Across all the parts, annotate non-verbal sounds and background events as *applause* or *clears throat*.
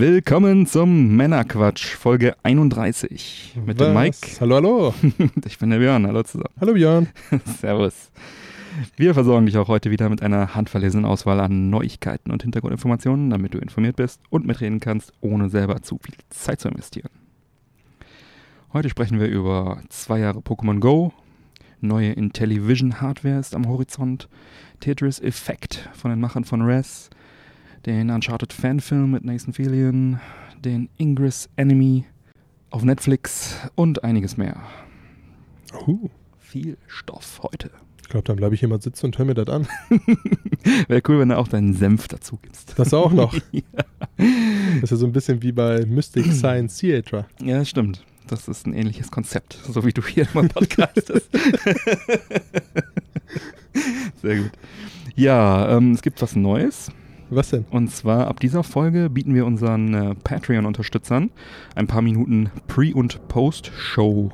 Willkommen zum Männerquatsch, Folge 31 mit dem Was? Mike. Hallo, hallo. *laughs* Ich bin der Björn, hallo zusammen. Hallo Björn. *laughs* Servus. Wir versorgen dich auch heute wieder mit einer handverlesenen Auswahl an Neuigkeiten und Hintergrundinformationen, damit du informiert bist und mitreden kannst, ohne selber zu viel Zeit zu investieren. Heute sprechen wir über zwei Jahre Pokémon Go, neue Intellivision Hardware ist am Horizont, Tetris Effect von den Machern von Res, den Uncharted Fanfilm mit Nathan Fillion, den Ingress Enemy auf Netflix und einiges mehr. Uh, Viel Stoff heute. ich glaube, dann bleibe ich hier mal sitzen und hör mir das an. *laughs* Wäre cool, wenn du auch deinen Senf dazu gibst. Das auch noch. *laughs* Das ist ja so ein bisschen wie bei Mystic *clears throat* Science Theater. Ja, stimmt. Das ist ein ähnliches Konzept, so wie du hier immer podcastest. *laughs* Sehr gut. Ja, ähm, es gibt was Neues. Was denn? Und zwar ab dieser Folge bieten wir unseren äh, Patreon-Unterstützern ein paar Minuten Pre- und Post-Show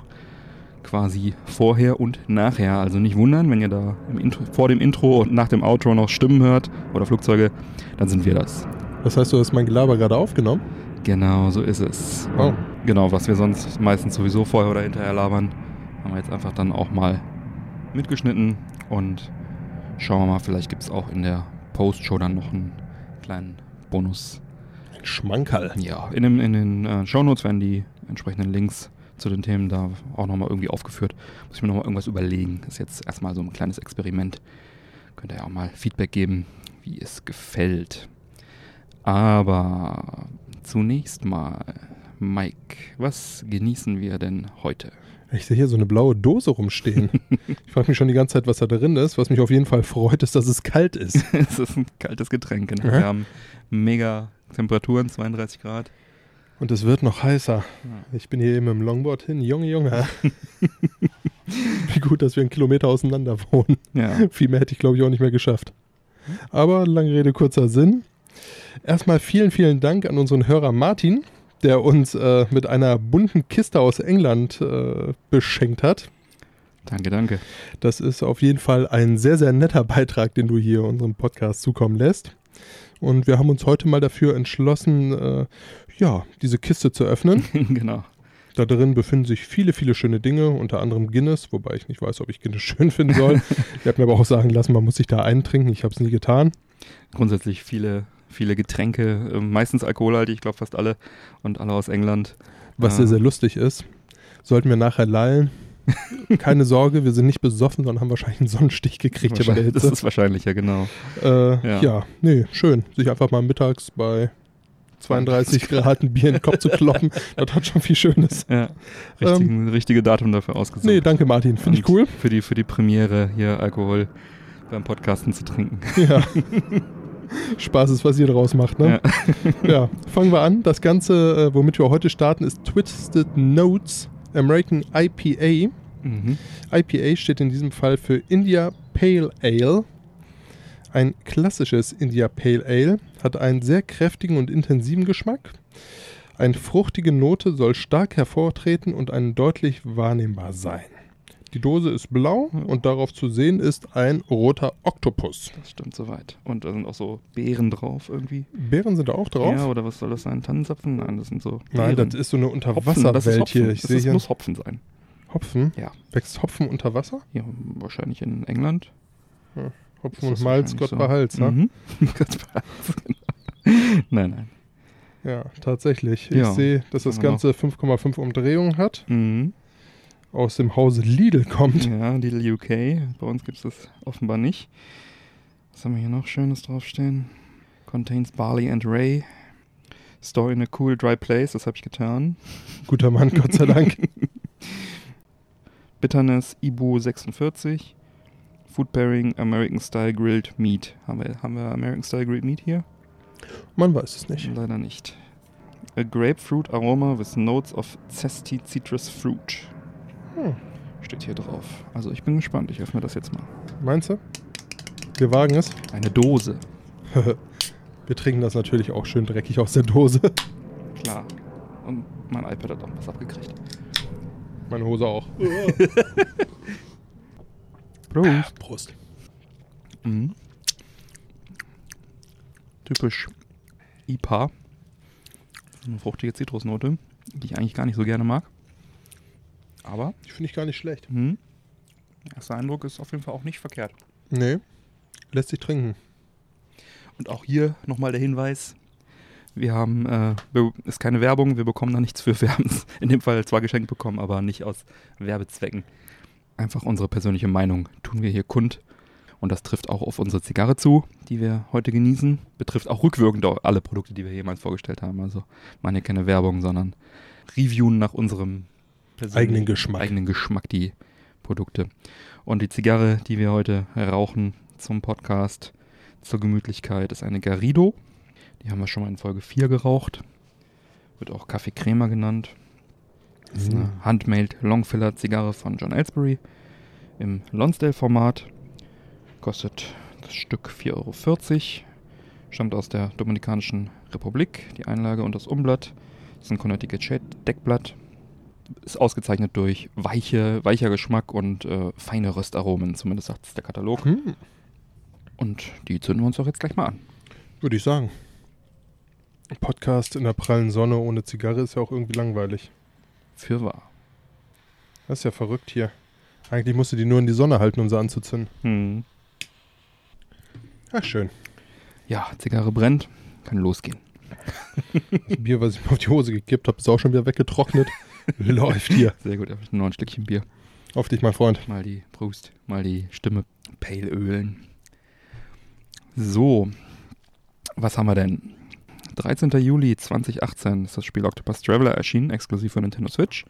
quasi vorher und nachher. Also nicht wundern, wenn ihr da Intro, vor dem Intro und nach dem Outro noch Stimmen hört oder Flugzeuge, dann sind wir das. Das heißt, du hast mein Gelaber gerade aufgenommen? Genau, so ist es. Oh. Genau, was wir sonst meistens sowieso vorher oder hinterher labern, haben wir jetzt einfach dann auch mal mitgeschnitten und schauen wir mal, vielleicht gibt es auch in der Post-Show dann noch einen kleinen Bonus. Ein Schmankerl. Ja, in, dem, in den äh, Shownotes werden die entsprechenden Links zu den Themen da auch nochmal irgendwie aufgeführt. Muss ich mir nochmal irgendwas überlegen. Ist jetzt erstmal so ein kleines Experiment. Könnt ihr ja auch mal Feedback geben, wie es gefällt. Aber zunächst mal, Mike, was genießen wir denn heute? Ich sehe hier so eine blaue Dose rumstehen. *laughs* Ich frage mich schon die ganze Zeit, was da drin ist. Was mich auf jeden Fall freut, ist, dass es kalt ist. *laughs* es ist ein kaltes Getränk. Ne? Ja. Wir haben mega Temperaturen, 32 Grad. Und es wird noch heißer. Ja. Ich bin hier eben im Longboard hin. Junge, Junge. *laughs* Wie gut, dass wir einen Kilometer auseinander wohnen. Ja, Viel mehr hätte ich, glaube ich, auch nicht mehr geschafft. Aber lange Rede, kurzer Sinn. Erstmal vielen, vielen Dank an unseren Hörer Martin, der uns äh, mit einer bunten Kiste aus England äh, beschenkt hat. danke, danke. Das ist auf jeden Fall ein sehr, sehr netter Beitrag, den du hier unserem Podcast zukommen lässt. Und wir haben uns heute mal dafür entschlossen, äh, ja, diese Kiste zu öffnen. *laughs* genau. Da drin befinden sich viele, viele schöne Dinge, unter anderem Guinness, wobei ich nicht weiß, ob ich Guinness *laughs* schön finden soll. *laughs* Ihr habt mir aber auch sagen lassen, man muss sich da eintrinken. Ich habe es nie getan. Grundsätzlich viele, viele Getränke, äh, meistens alkoholhaltig, ich glaube fast alle und alle aus England. Was sehr, sehr lustig ist. Sollten wir nachher lallen. *laughs* Keine Sorge, wir sind nicht besoffen, sondern haben wahrscheinlich einen Sonnenstich gekriegt hier bei der Wahrscheinlich- Das Hitze. ist wahrscheinlicher, genau. Äh, Ja. ja. nee, schön. Sich einfach mal mittags bei 32 Grad ein Bier in den Kopf zu kloppen, *laughs* das hat schon viel Schönes. Ja, richtigen, richtige Datum dafür ausgesucht. Ähm, Nee, danke Martin, finde ich cool. Für die, für die Premiere hier Alkohol beim Podcasten zu trinken. Ja. *laughs* Spaß ist, was ihr draus macht, ne? *laughs* Ja. fangen wir an. Das Ganze, äh, womit wir heute starten, ist Twisted Notes American IPA. Mhm. IPA steht in diesem Fall für India Pale Ale. Ein klassisches India Pale Ale hat einen sehr kräftigen und intensiven Geschmack. Eine fruchtige Note soll stark hervortreten und ein deutlich wahrnehmbar sein. Die Dose ist blau und darauf zu sehen ist ein roter Oktopus. Das stimmt soweit. Und da sind auch so Beeren drauf irgendwie. Beeren sind da auch drauf? Ja, oder was soll das sein? Tannenzapfen? Nein, das sind so Nein, Beeren. das ist so eine Hopfen, das ist Unterwasserwelt Hopfen. hier. Ich das sehe ist, hier muss Hopfen sein. Hopfen. Ja. Wächst Hopfen unter Wasser? Ja, wahrscheinlich in England. Hopfen Ist und Malz, Gott so. behalt's, ne? Mhm. *laughs* Gott behalt's, genau. Nein, nein. Ja, tatsächlich. Ja, Ich sehe, dass das. Ganze 5,5 Umdrehungen hat. Mhm. Aus dem Hause Lidl kommt. Ja, Lidl UK. Bei uns gibt es das offenbar nicht. Was haben wir hier noch Schönes draufstehen? Contains Barley and Ray. Store in a cool, dry place. Das habe ich getan. Guter Mann, Gott sei Dank. *laughs* Bitterness Ibu 46. Food Pairing American Style Grilled Meat. Haben wir, haben wir American Style Grilled Meat hier? Man weiß es nicht. Leider nicht. A grapefruit aroma with notes of zesty citrus fruit. Hm. Steht hier drauf. Also ich bin gespannt. Ich öffne das jetzt mal. Meinst du? Wir wagen es. Eine Dose. *laughs* Wir trinken das natürlich auch schön dreckig aus der Dose. Klar. Und mein iPad hat auch was abgekriegt. Meine Hose auch. *laughs* Prost. Prost. Mhm. Typisch IPA. Eine fruchtige Zitrusnote, die ich eigentlich gar nicht so gerne mag. Aber Die finde ich gar nicht schlecht. mhm. erster Eindruck ist auf jeden Fall auch nicht verkehrt. Nee. Lässt sich trinken. Und auch hier nochmal der Hinweis. Wir haben, äh, ist keine Werbung, wir bekommen da nichts für. Wir haben es in dem Fall zwar geschenkt bekommen, aber nicht aus Werbezwecken. Einfach unsere persönliche Meinung tun wir hier kund. Und das trifft auch auf unsere Zigarre zu, die wir heute genießen. Betrifft auch rückwirkend alle Produkte, die wir jemals vorgestellt haben. Also hier keine Werbung, sondern reviewen nach unserem Eigenen Geschmack. eigenen Geschmack die Produkte. Und die Zigarre, die wir heute rauchen zum Podcast zur Gemütlichkeit, ist eine Garrido. Die haben wir schon mal in Folge 4 geraucht. Wird auch Kaffee Crema genannt. ist eine Mhm. Handmade Longfiller Zigarre von John Ellsbury im Lonsdale-Format. Kostet das Stück 4,40 Euro. Stammt aus der Dominikanischen Republik. Die Einlage und das Umblatt. Das ist ein Connecticut Shade Deckblatt. Ist ausgezeichnet durch weiche, weicher Geschmack und äh, feine Röstaromen, zumindest sagt es der Katalog. Hm. Und die zünden wir uns doch jetzt gleich mal an. Würde ich sagen. Podcast in der prallen Sonne ohne Zigarre ist ja auch irgendwie langweilig. Für wahr. Das ist ja verrückt hier. Eigentlich musst du die nur in die Sonne halten, um sie anzuzünden. Hm. Ach, schön. Ja, Zigarre brennt, kann losgehen. Das Bier, was ich mir auf die Hose gekippt habe, ist auch schon wieder weggetrocknet. *laughs* *laughs* Läuft hier. Sehr gut, noch ein Stückchen Bier. Auf dich, mein Freund. Mal die Brust, mal die Stimme pale ölen. So, was haben wir denn? 13. Juli 2018 ist das Spiel Octopus Traveler erschienen, exklusiv für Nintendo Switch.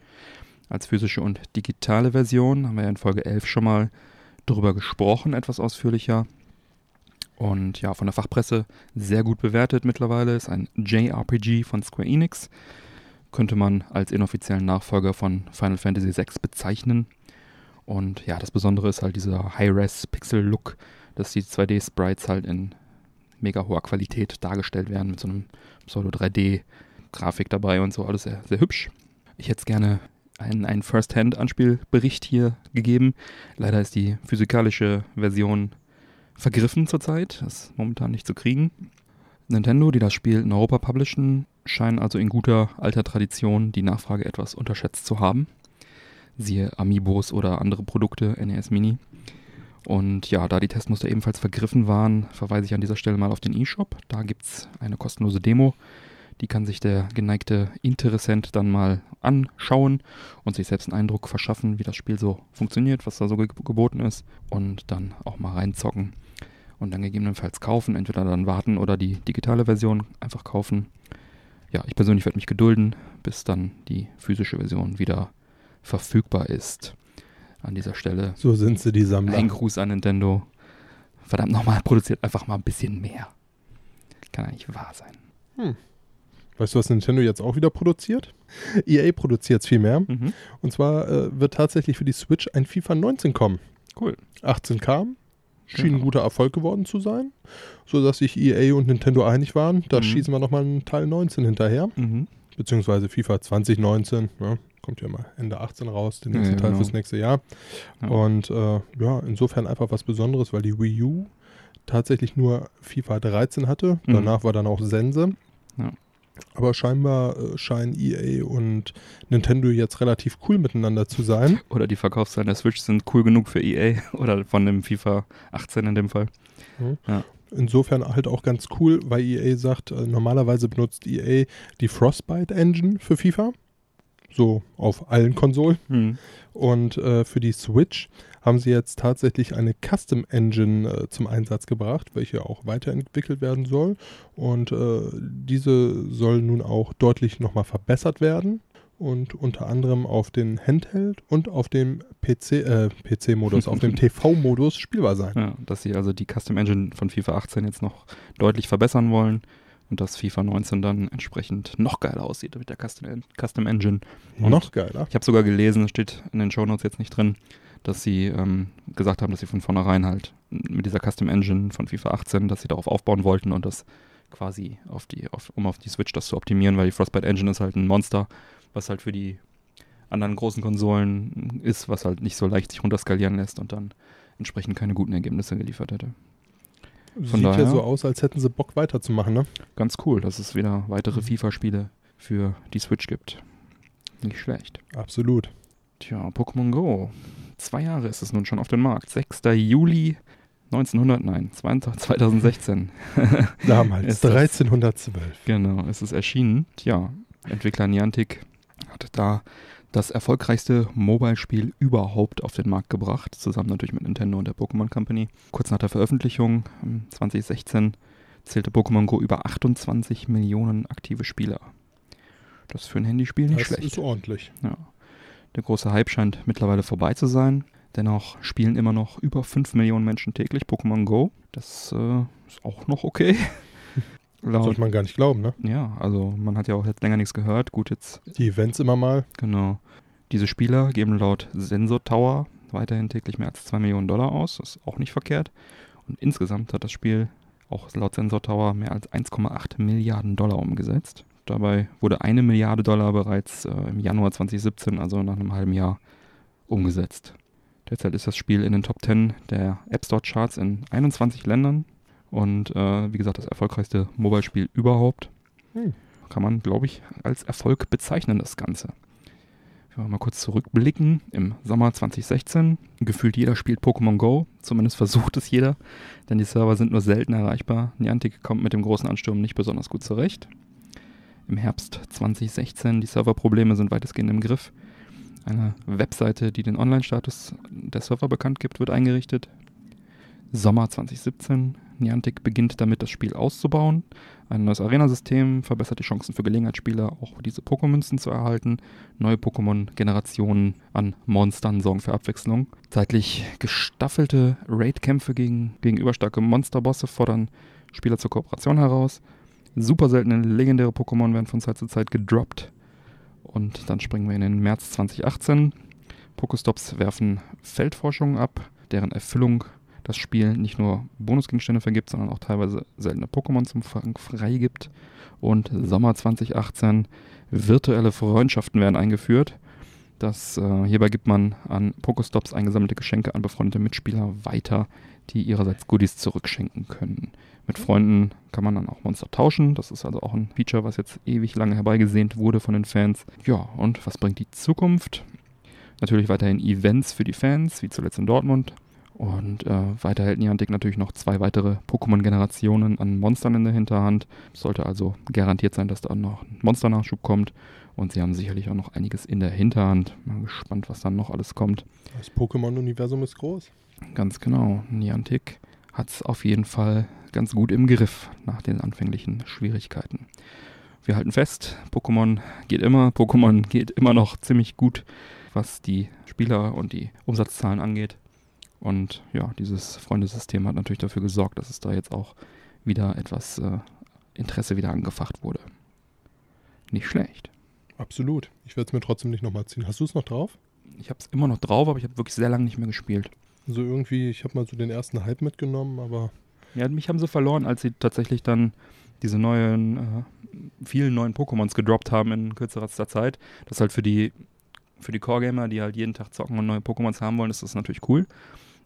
Als physische und digitale Version haben wir ja in Folge 11 schon mal drüber gesprochen, etwas ausführlicher. Und ja, von der Fachpresse sehr gut bewertet mittlerweile. Ist ein JRPG von Square Enix. Könnte man als inoffiziellen Nachfolger von Final Fantasy VI bezeichnen. Und ja, das Besondere ist halt dieser High-Res-Pixel-Look, dass die 2D-Sprites halt in mega hoher Qualität dargestellt werden mit so einem Pseudo-3D-Grafik dabei und so. Alles sehr, sehr hübsch. Ich hätte gerne einen, einen First-Hand-Anspielbericht hier gegeben. Leider ist die physikalische Version vergriffen zurzeit. Das ist momentan nicht zu kriegen. Nintendo, die das Spiel in Europa publishen, scheinen also in guter alter Tradition die Nachfrage etwas unterschätzt zu haben. Siehe Amiibos oder andere Produkte, NES Mini. Und ja, da die Testmuster ebenfalls vergriffen waren, verweise ich an dieser Stelle mal auf den eShop. Da gibt es eine kostenlose Demo. Die kann sich der geneigte Interessent dann mal anschauen und sich selbst einen Eindruck verschaffen, wie das Spiel so funktioniert, was da so ge geboten ist. Und dann auch mal reinzocken. Und dann gegebenenfalls kaufen. Entweder dann warten oder die digitale Version einfach kaufen. Ja, ich persönlich werde mich gedulden, bis dann die physische Version wieder verfügbar ist. An dieser Stelle So sind sie, die Sammler. ein Gruß an Nintendo. Verdammt nochmal, *laughs* produziert einfach mal ein bisschen mehr. Kann ja nicht wahr sein. Weißt du, was Nintendo jetzt auch wieder produziert? EA produziert es viel mehr. Mhm. Und zwar äh, wird tatsächlich für die Switch ein FIFA 19 kommen. Cool. 18 kam. Schien Genau. ein guter Erfolg geworden zu sein, sodass sich EA und Nintendo einig waren. Da Mhm. schießen wir nochmal einen Teil 19 hinterher. Mhm. Beziehungsweise FIFA 2019. Ne? Kommt ja mal Ende 18 raus, der Ja, nächste ja, Teil genau. fürs nächste Jahr. Ja. Und äh, ja, insofern einfach was Besonderes, weil die Wii U tatsächlich nur FIFA 13 hatte. Mhm. Danach war dann auch Sense. Ja. Aber scheinbar äh, scheinen EA und Nintendo jetzt relativ cool miteinander zu sein. Oder die Verkaufszahlen der Switch sind cool genug für EA *laughs* oder von dem FIFA 18 in dem Fall. Insofern halt auch ganz cool, weil EA sagt, äh, normalerweise benutzt EA die Frostbite Engine für FIFA. So auf allen Konsolen. Mhm. Und äh, für die Switch haben sie jetzt tatsächlich eine Custom Engine äh, zum Einsatz gebracht, welche auch weiterentwickelt werden soll. Und äh, diese soll nun auch deutlich nochmal verbessert werden. Und unter anderem auf den Handheld und auf dem PC, äh, PC-Modus, auf dem *laughs* TV-Modus spielbar sein. Ja, dass sie also die Custom Engine von FIFA 18 jetzt noch deutlich verbessern wollen. und dass FIFA 19 dann entsprechend noch geiler aussieht mit der Custom, Custom Engine. Und Noch geiler. Ich habe sogar gelesen, steht in den Shownotes jetzt nicht drin, dass sie ähm, gesagt haben, dass sie von vornherein halt mit dieser Custom Engine von FIFA 18, dass sie darauf aufbauen wollten und das quasi auf die, auf, um auf die Switch das zu optimieren, weil die Frostbite Engine ist halt ein Monster, was halt für die anderen großen Konsolen ist, was halt nicht so leicht sich runterskalieren lässt und dann entsprechend keine guten Ergebnisse geliefert hätte. Von Sieht ja daher- so aus, als hätten sie Bock weiterzumachen, ne? Ganz cool, dass es wieder weitere Mhm. FIFA-Spiele für die Switch gibt. Nicht schlecht. Absolut. Tja, Pokémon Go. Zwei Jahre ist es nun schon auf dem Markt. 6. Juli 1900, nein, 2016. Damals, Ist das- 1312. genau, es ist erschienen. Tja, Entwickler Niantic hat da das erfolgreichste Mobile-Spiel überhaupt auf den Markt gebracht, zusammen natürlich mit Nintendo und der Pokémon Company. Kurz nach der Veröffentlichung, ähm, 2016, zählte Pokémon Go über 28 Millionen aktive Spieler. Das ist für ein Handyspiel nicht Das schlecht. ist ordentlich. Ja. Der große Hype scheint mittlerweile vorbei zu sein. Dennoch spielen immer noch über 5 Millionen Menschen täglich Pokémon Go. Das äh, ist auch noch okay. *laughs* Sollte man gar nicht glauben, ne? ja, also man hat ja auch jetzt länger nichts gehört. Gut, jetzt, Die Events immer mal. genau. Diese Spieler geben laut Sensor Tower weiterhin täglich mehr als 2 Millionen Dollar aus. Das ist auch nicht verkehrt. Und insgesamt hat das Spiel auch laut Sensor Tower mehr als 1,8 Milliarden Dollar umgesetzt. Dabei wurde eine Milliarde Dollar bereits äh, im Januar 2017, also nach einem halben Jahr, umgesetzt. Derzeit ist das Spiel in den Top 10 der App Store Charts in 21 Ländern und äh, wie gesagt das erfolgreichste Mobile-Spiel überhaupt. Hm. Kann man, glaube ich, als Erfolg bezeichnen, das Ganze. Wenn wir mal kurz zurückblicken, im Sommer 2016, gefühlt jeder spielt Pokémon Go, zumindest versucht es jeder, denn die Server sind nur selten erreichbar. Niantic kommt mit dem großen Ansturm nicht besonders gut zurecht. Im Herbst 2016, die Serverprobleme sind weitestgehend im Griff. Eine Webseite, die den Online-Status der Server bekannt gibt, wird eingerichtet. Sommer 2017, Niantic beginnt damit, das Spiel auszubauen. Ein neues Arena-System verbessert die Chancen für Gelegenheitsspieler, auch diese Pokémünzen zu erhalten. Neue Pokémon-Generationen an Monstern sorgen für Abwechslung. Zeitlich gestaffelte Raid-Kämpfe gegen gegenüberstarke Monsterbosse fordern Spieler zur Kooperation heraus. Super seltene legendäre Pokémon werden von Zeit zu Zeit gedroppt. Und dann springen wir in den März 2018. Pokestops werfen Feldforschungen ab, deren Erfüllung das Spiel nicht nur Bonusgegenstände vergibt, sondern auch teilweise seltene Pokémon zum Fang freigibt. Und Sommer 2018 virtuelle Freundschaften werden eingeführt. Das, äh, hierbei gibt man an Pokestops eingesammelte Geschenke an befreundete Mitspieler weiter, die ihrerseits Goodies zurückschenken können. Mit Freunden kann man dann auch Monster tauschen. Das ist also auch ein Feature, was jetzt ewig lange herbeigesehnt wurde von den Fans. Ja, und was bringt die Zukunft? Natürlich weiterhin Events für die Fans, wie zuletzt in Dortmund. Und äh, weiter hält Niantic natürlich noch zwei weitere Pokémon-Generationen an Monstern in der Hinterhand. Sollte also garantiert sein, dass da noch ein Monsternachschub kommt. Und sie haben sicherlich auch noch einiges in der Hinterhand. Mal gespannt, was dann noch alles kommt. Das Pokémon-Universum ist groß. Ganz genau. Niantic hat es auf jeden Fall ganz gut im Griff nach den anfänglichen Schwierigkeiten. Wir halten fest, Pokémon geht immer, Pokémon geht immer noch ziemlich gut, was die Spieler und die Umsatzzahlen angeht. Und ja, dieses Freundesystem hat natürlich dafür gesorgt, dass es da jetzt auch wieder etwas äh, Interesse wieder angefacht wurde. Nicht schlecht. Absolut. Ich werde es mir trotzdem nicht nochmal ziehen. Hast du es noch drauf? Ich habe es immer noch drauf, aber ich habe wirklich sehr lange nicht mehr gespielt. So irgendwie, ich habe mal so den ersten Hype mitgenommen, aber Ja, mich haben sie verloren, als sie tatsächlich dann diese neuen, äh, vielen neuen Pokémons gedroppt haben in kürzerer Zeit. Das ist halt für die, für die Core-Gamer, die halt jeden Tag zocken und neue Pokémons haben wollen, ist das natürlich cool.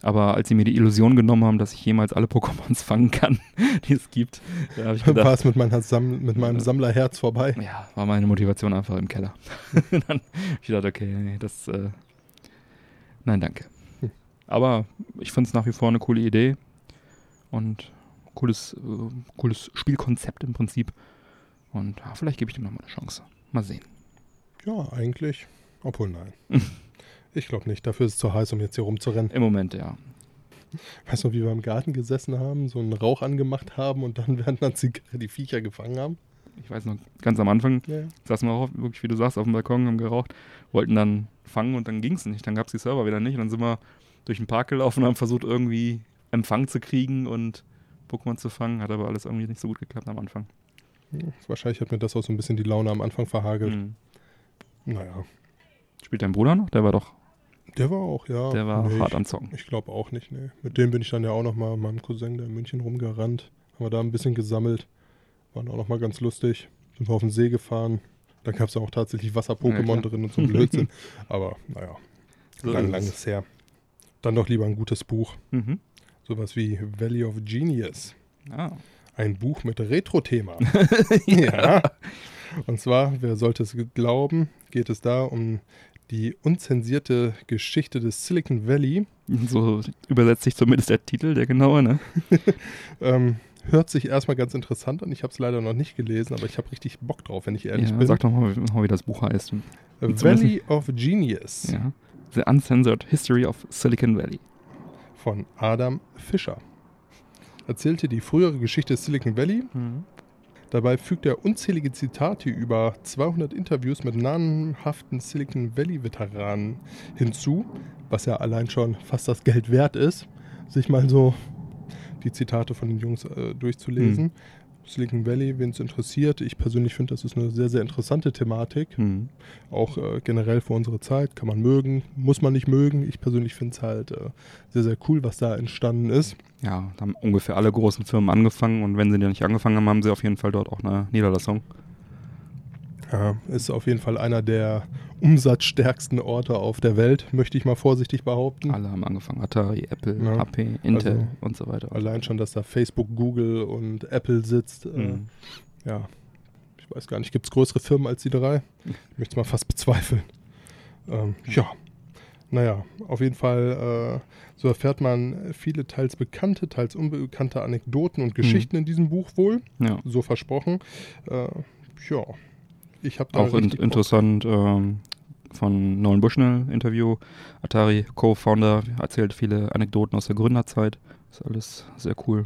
Aber als sie mir die Illusion genommen haben, dass ich jemals alle Pokémons *laughs* fangen kann, die es gibt, da habe ich war gedacht, es mit, Sam mit meinem Sammlerherz vorbei. ja, war meine Motivation einfach im Keller. *laughs* dann hab ich gedacht, okay, nee, das, äh, nein, danke. Hm. Aber ich finde es nach wie vor eine coole Idee und cooles, äh, cooles Spielkonzept im Prinzip. Und ja, vielleicht gebe ich dem nochmal eine Chance. Mal sehen. Ja, eigentlich. Obwohl, nein. *laughs* ich glaube nicht. Dafür ist es zu heiß, um jetzt hier rumzurennen. Im Moment, ja. Weißt du, wie wir im Garten gesessen haben, so einen Rauch angemacht haben und dann *laughs* während einer Zigarre die Viecher gefangen haben? Ich weiß noch, ganz am Anfang Ja. saßen wir auch wirklich, wie du sagst, auf dem Balkon, haben geraucht, wollten dann fangen und dann ging es nicht. Dann gab es die Server wieder nicht. Und dann sind wir durch den Park gelaufen und haben versucht, irgendwie Empfang zu kriegen und Pokémon zu fangen. Hat aber alles irgendwie nicht so gut geklappt am Anfang. Wahrscheinlich hat mir das auch so ein bisschen die Laune am Anfang verhagelt. Mhm. Naja, Spielt dein Bruder noch? Der war doch, der war auch, ja. der war Nee, hart ich, am Zocken. Ich glaube auch nicht, nee. Mit dem bin ich dann ja auch nochmal meinem Cousin da in München rumgerannt. Haben wir da ein bisschen gesammelt. Waren auch nochmal ganz lustig. Sind wir auf den See gefahren. Dann gab es auch tatsächlich Ja, Wasser-Pokémon klar. drin und so ein Blödsinn. *laughs* Aber naja, So lang, ist lang es. ist her. Dann doch lieber ein gutes Buch. Mhm. Sowas wie Valley of Genius. Ah. Ein Buch mit Retro-Thema. *laughs* ja. Und zwar, wer sollte es glauben, geht es da um die unzensierte Geschichte des Silicon Valley. So übersetzt sich zumindest der Titel, der genaue, ne? *laughs* Ähm, hört sich erstmal ganz interessant an. Ich habe es leider noch nicht gelesen, aber ich habe richtig Bock drauf, wenn ich ehrlich ja, bin. Sag doch mal, wie das Buch heißt. Äh, Valley of Genius Ja. The Uncensored History of Silicon Valley. Von Adam Fischer. Erzählte die frühere Geschichte des Silicon Valley. Dabei fügt er unzählige Zitate über 200 Interviews mit namhaften Silicon Valley-Veteranen hinzu, was ja allein schon fast das Geld wert ist, sich mal so die Zitate von den Jungs äh, durchzulesen. Silicon Valley, wen es interessiert, ich persönlich finde, das ist eine sehr, sehr interessante Thematik. Mhm. Auch äh, generell für unsere Zeit. Kann man mögen, muss man nicht mögen. Ich persönlich finde es halt äh, sehr, sehr cool, was da entstanden ist. Ja, da haben ungefähr alle großen Firmen angefangen und wenn sie nicht angefangen haben, haben sie auf jeden Fall dort auch eine Niederlassung. Ja, ist auf jeden Fall einer der umsatzstärksten Orte auf der Welt, möchte ich mal vorsichtig behaupten. Alle haben angefangen. Atari, Apple, Ja. HP, Intel Also, und so weiter. Allein schon, dass da Facebook, Google und Apple sitzt. Äh, Mhm. ja, ich weiß gar nicht, gibt es größere Firmen als die drei? *laughs* Ich möchte es mal fast bezweifeln. Ähm, ja, naja, auf jeden Fall, äh, so erfährt man viele teils bekannte, teils unbekannte Anekdoten und Geschichten in diesem Buch wohl. Ja. So versprochen. Äh, ja, ich habe Auch in, interessant ähm, von Nolan Bushnell Interview. Atari Co-Founder erzählt viele Anekdoten aus der Gründerzeit. Ist alles sehr cool.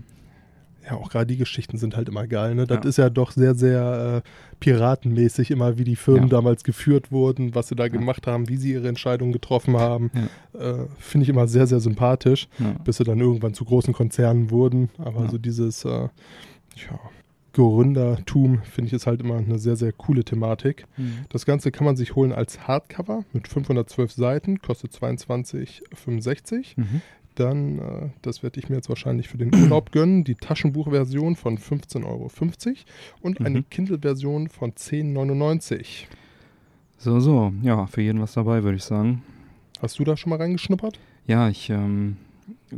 Ja, auch gerade die Geschichten sind halt immer geil. Ne? Das Ja. ist ja doch sehr, sehr äh, piratenmäßig immer, wie die Firmen Ja. damals geführt wurden, was sie da gemacht haben, wie sie ihre Entscheidungen getroffen haben. Äh, Finde ich immer sehr, sehr sympathisch, Ja. bis sie dann irgendwann zu großen Konzernen wurden. Aber Ja. so dieses äh, ja, Gründertum finde ich ist halt immer eine sehr, sehr coole Thematik. Das Ganze kann man sich holen als Hardcover mit 512 Seiten, kostet 22,65. Mhm. Dann, äh, das werde ich mir jetzt wahrscheinlich für den Urlaub gönnen, die Taschenbuchversion von 15,50 Euro und eine Mhm. Kindle-Version von 10,99. So, so. Ja, für jeden was dabei, würde ich sagen. Hast du da schon mal reingeschnuppert? Ja, ich, ähm,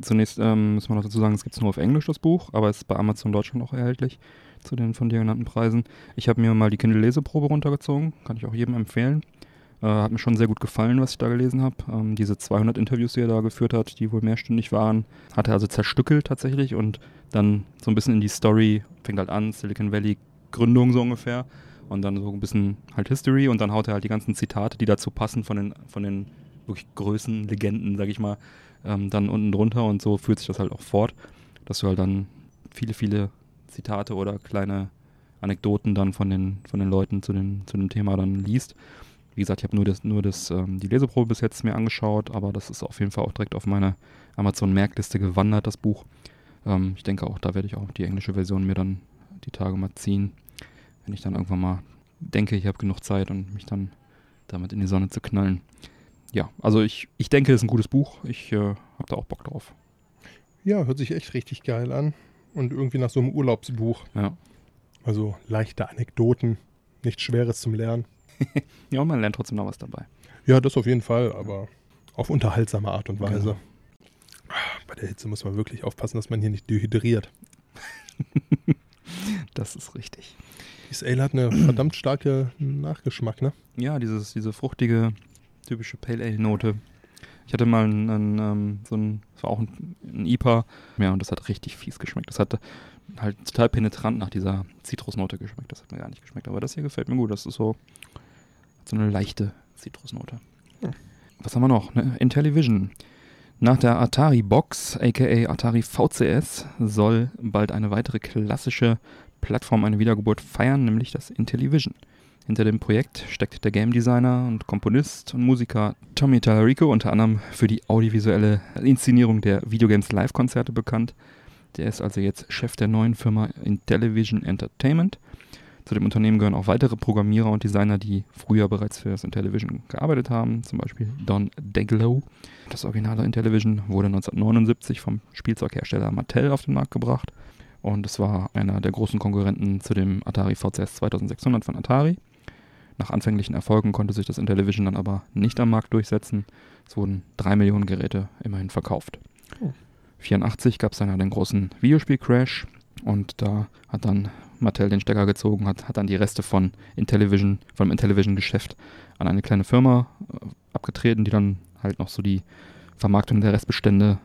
zunächst ähm, muss man noch dazu sagen, es gibt es nur auf Englisch, das Buch, aber es ist bei Amazon Deutschland auch erhältlich zu den von dir genannten Preisen. Ich habe mir mal die Kindle-Leseprobe runtergezogen, kann ich auch jedem empfehlen. Äh, hat mir schon sehr gut gefallen, was ich da gelesen habe. Ähm, diese 200 Interviews, die er da geführt hat, die wohl mehrstündig waren, hat er also zerstückelt tatsächlich und dann so ein bisschen in die Story, fängt halt an, Silicon Valley Gründung so ungefähr und dann so ein bisschen halt History und dann haut er halt die ganzen Zitate, die dazu passen von den, von den wirklich Größen, Legenden, sag ich mal, ähm, dann unten drunter und so führt sich das halt auch fort, dass du halt dann viele, viele Zitate oder kleine Anekdoten dann von den, von den Leuten zu, den, zu dem Thema dann liest. Wie gesagt, ich habe nur, das, nur das, ähm, die Leseprobe bis jetzt mir angeschaut, aber das ist auf jeden Fall auch direkt auf meine Amazon-Merkliste gewandert, das Buch. Ähm, ich denke auch, da werde ich auch die englische Version mir dann die Tage mal ziehen, wenn ich dann irgendwann mal denke, ich habe genug Zeit und mich dann damit in die Sonne zu knallen. Ja, also ich, ich denke, es ist ein gutes Buch. Ich äh, habe da auch Bock drauf. Ja, hört sich echt richtig geil an. Und irgendwie nach so einem Urlaubsbuch. Ja. Also leichte Anekdoten, nichts Schweres zum Lernen. *laughs* Ja, und man lernt trotzdem noch was dabei. Ja, das auf jeden Fall, aber auf unterhaltsame Art und Weise. Genau. Bei der Hitze muss man wirklich aufpassen, dass man hier nicht dehydriert. *laughs* Das ist richtig. Dieses Ale hat eine verdammt starke Nachgeschmack, ne? Ja, dieses, diese fruchtige, typische Pale Ale-Note. Ich hatte mal einen, einen, ähm, so ein, das war auch ein, ein IPA, ja, und das hat richtig fies geschmeckt. Das hat halt total penetrant nach dieser Zitrusnote geschmeckt. Das hat mir gar nicht geschmeckt. Aber das hier gefällt mir gut. Das ist so, so eine leichte Zitrusnote. Hm. Was haben wir noch? Ne? Intellivision. Nach der Atari Box, aka Atari VCS, soll bald eine weitere klassische Plattform eine Wiedergeburt feiern, nämlich das Intellivision. Hinter dem Projekt steckt der Game Designer und Komponist und Musiker Tommy Tallarico, unter anderem für die audiovisuelle Inszenierung der Videogames Live-Konzerte bekannt. Der ist also jetzt Chef der neuen Firma Intellivision Entertainment. Zu dem Unternehmen gehören auch weitere Programmierer und Designer, die früher bereits für das Intellivision gearbeitet haben, zum Beispiel Don Deglow. Das originale Intellivision wurde 1979 vom Spielzeughersteller Mattel auf den Markt gebracht und es war einer der großen Konkurrenten zu dem Atari VCS 2600 von Atari. Nach anfänglichen Erfolgen konnte sich das Intellivision dann aber nicht am Markt durchsetzen. Es wurden drei Millionen Geräte immerhin verkauft. Oh. 84 gab es dann den großen Videospiel-Crash und da hat dann Mattel den Stecker gezogen, hat, hat dann die Reste von Intellivision, vom Intellivision-Geschäft an eine kleine Firma äh, abgetreten, die dann halt noch so die Vermarktung der Restbestände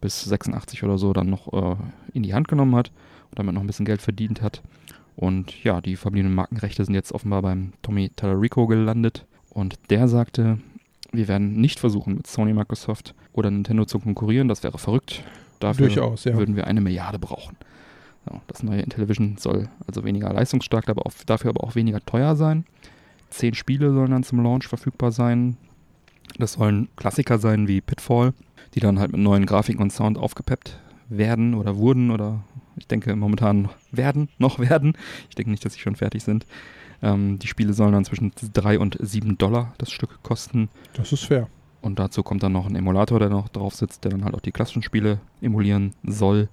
bis 86 oder so dann noch äh, in die Hand genommen hat und damit noch ein bisschen Geld verdient hat. Und ja, die verbliebenen Markenrechte sind jetzt offenbar beim Tommy Tallarico gelandet. Und der sagte, wir werden nicht versuchen, mit Sony, Microsoft oder Nintendo zu konkurrieren. Das wäre verrückt. Dafür Durchaus, ja. würden wir eine Milliarde brauchen. Ja, das neue Intellivision soll also weniger leistungsstark, aber auch, dafür aber auch weniger teuer sein. Zehn Spiele sollen dann zum Launch verfügbar sein. Das sollen Klassiker sein wie Pitfall, die dann halt mit neuen Grafiken und Sound aufgepeppt werden oder wurden oder ich denke momentan werden, noch werden. Ich denke nicht, dass sie schon fertig sind. Ähm, die Spiele sollen dann zwischen 3 und 7 Dollar das Stück kosten. Das ist fair. Und dazu kommt dann noch ein Emulator, der noch drauf sitzt, der dann halt auch die klassischen Spiele emulieren soll.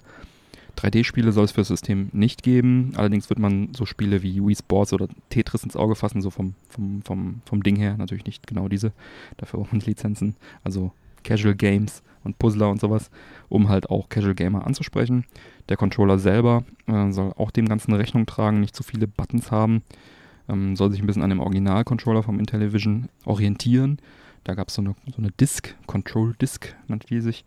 3D-Spiele soll es für das System nicht geben. Allerdings wird man so Spiele wie Wii Sports oder Tetris ins Auge fassen, so vom, vom, vom, vom Ding her. Natürlich nicht genau diese. Dafür braucht man Lizenzen. Also Casual Games und Puzzler und sowas, um halt auch Casual Gamer anzusprechen. Der Controller selber äh, soll auch dem Ganzen Rechnung tragen, nicht zu viele Buttons haben. Ähm, soll sich ein bisschen an dem Original-Controller vom Intellivision orientieren. Da gab es so eine, so eine Disk, Control Disk nannte die sich,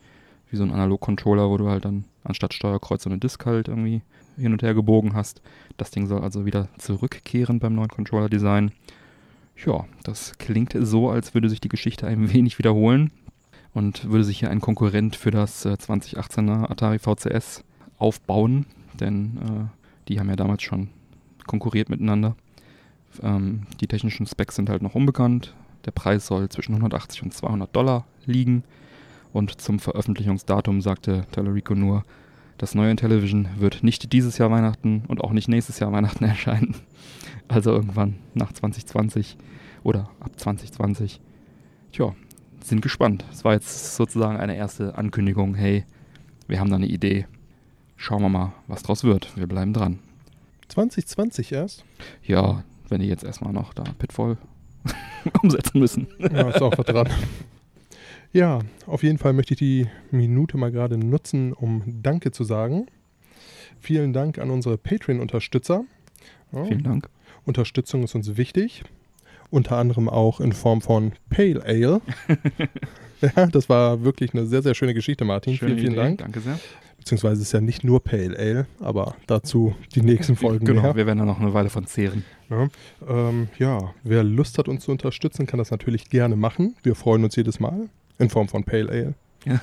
wie so ein Analog-Controller, wo du halt dann anstatt Steuerkreuz so eine Disk halt irgendwie hin und her gebogen hast. Das Ding soll also wieder zurückkehren beim neuen Controller-Design. Ja, das klingt so, als würde sich die Geschichte ein wenig wiederholen und würde sich hier ein Konkurrent für das äh, 2018er Atari VCS aufbauen, denn äh, die haben ja damals schon konkurriert miteinander. Ähm, die technischen Specs sind halt noch unbekannt. Der Preis soll zwischen 180 und 200 Dollar liegen. Und zum Veröffentlichungsdatum sagte Tellerico nur, das neue Intellivision wird nicht dieses Jahr Weihnachten und auch nicht nächstes Jahr Weihnachten *laughs* erscheinen. Also irgendwann nach 2020 oder ab 2020. Tja, sind gespannt. Es war jetzt sozusagen eine erste Ankündigung. Hey, wir haben da eine Idee. Schauen wir mal, was draus wird. Wir bleiben dran. 2020 erst? Ja, wenn die jetzt erstmal noch da Pitfall *laughs* umsetzen müssen. Ja, ist auch was dran. Ja, auf jeden Fall möchte ich die Minute mal gerade nutzen, um Danke zu sagen. Vielen Dank an unsere Patreon-Unterstützer. Ja, Vielen Dank. Unterstützung ist uns wichtig. Unter anderem auch in Form von Pale Ale. *laughs* ja, das war wirklich eine sehr, sehr schöne Geschichte, Martin. Schöne vielen, vielen Idee. Dank. Danke sehr. Beziehungsweise ist ja nicht nur Pale Ale, aber dazu die nächsten Folgen Genau, mehr. wir werden da noch eine Weile von zehren. Ja, ähm, ja, wer Lust hat, uns zu unterstützen, kann das natürlich gerne machen. Wir freuen uns jedes Mal in Form von Pale Ale. Ja.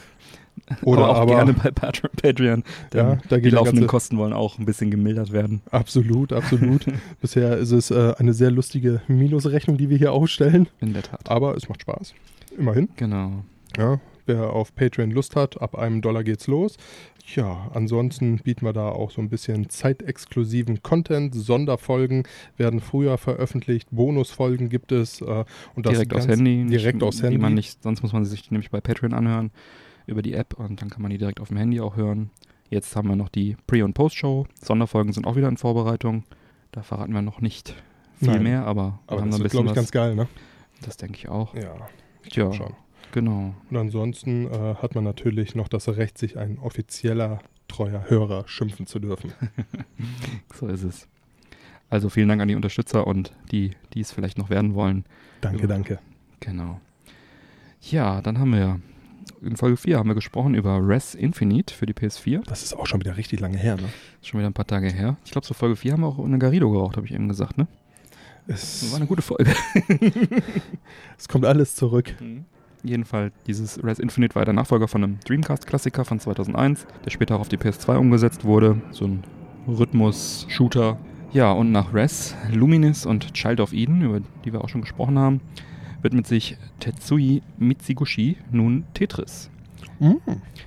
Oder aber auch aber, gerne bei Patreon, Ja, da die geht der laufenden Kosten wollen auch ein bisschen gemildert werden. absolut, absolut. *laughs* Bisher ist es äh, eine sehr lustige Minusrechnung, die wir hier aufstellen, In der Tat. aber es macht Spaß. Immerhin. Genau. Ja, wer auf Patreon Lust hat, ab einem Dollar geht's los. Ja, ansonsten bieten wir da auch so ein bisschen zeitexklusiven Content. Sonderfolgen werden früher veröffentlicht, Bonusfolgen gibt es. Äh, und das direkt ganz- Handy. Direkt nicht, die Handy. Man nicht, sonst muss man sich nämlich bei Patreon anhören über die App und dann kann man die direkt auf dem Handy auch hören. Jetzt haben wir noch die Pre- und Post-Show. Sonderfolgen sind auch wieder in Vorbereitung. Da verraten wir noch nicht viel Nein. mehr, aber, wir aber haben das da ein ist, bisschen glaube ich, was. ganz geil, ne? das denke ich auch. Ja, Tja, schon. genau. Und ansonsten äh, hat man natürlich noch das Recht, sich ein offizieller, treuer Hörer schimpfen zu dürfen. *laughs* So ist es. Also vielen Dank an die Unterstützer und die, die es vielleicht noch werden wollen. Danke, Ja. danke. Genau. Ja, dann haben wir in Folge 4 haben wir gesprochen über Res Infinite für die PS4. Das ist auch schon wieder richtig lange her, ne? Ist schon wieder ein paar Tage her. Ich glaube, so Folge 4 haben wir auch eine Garrido geraucht, habe ich eben gesagt, ne? Das Es, war eine gute Folge. *laughs* es kommt alles zurück. Jedenfalls, dieses Res Infinite war der Nachfolger von einem Dreamcast-Klassiker von 2001, der später auch auf die PS2 umgesetzt wurde. So ein Rhythmus-Shooter. Ja, und nach Res, Luminis und Child of Eden, über die wir auch schon gesprochen haben, widmet sich Tetsui Mitsiguchi nun Tetris. Mm.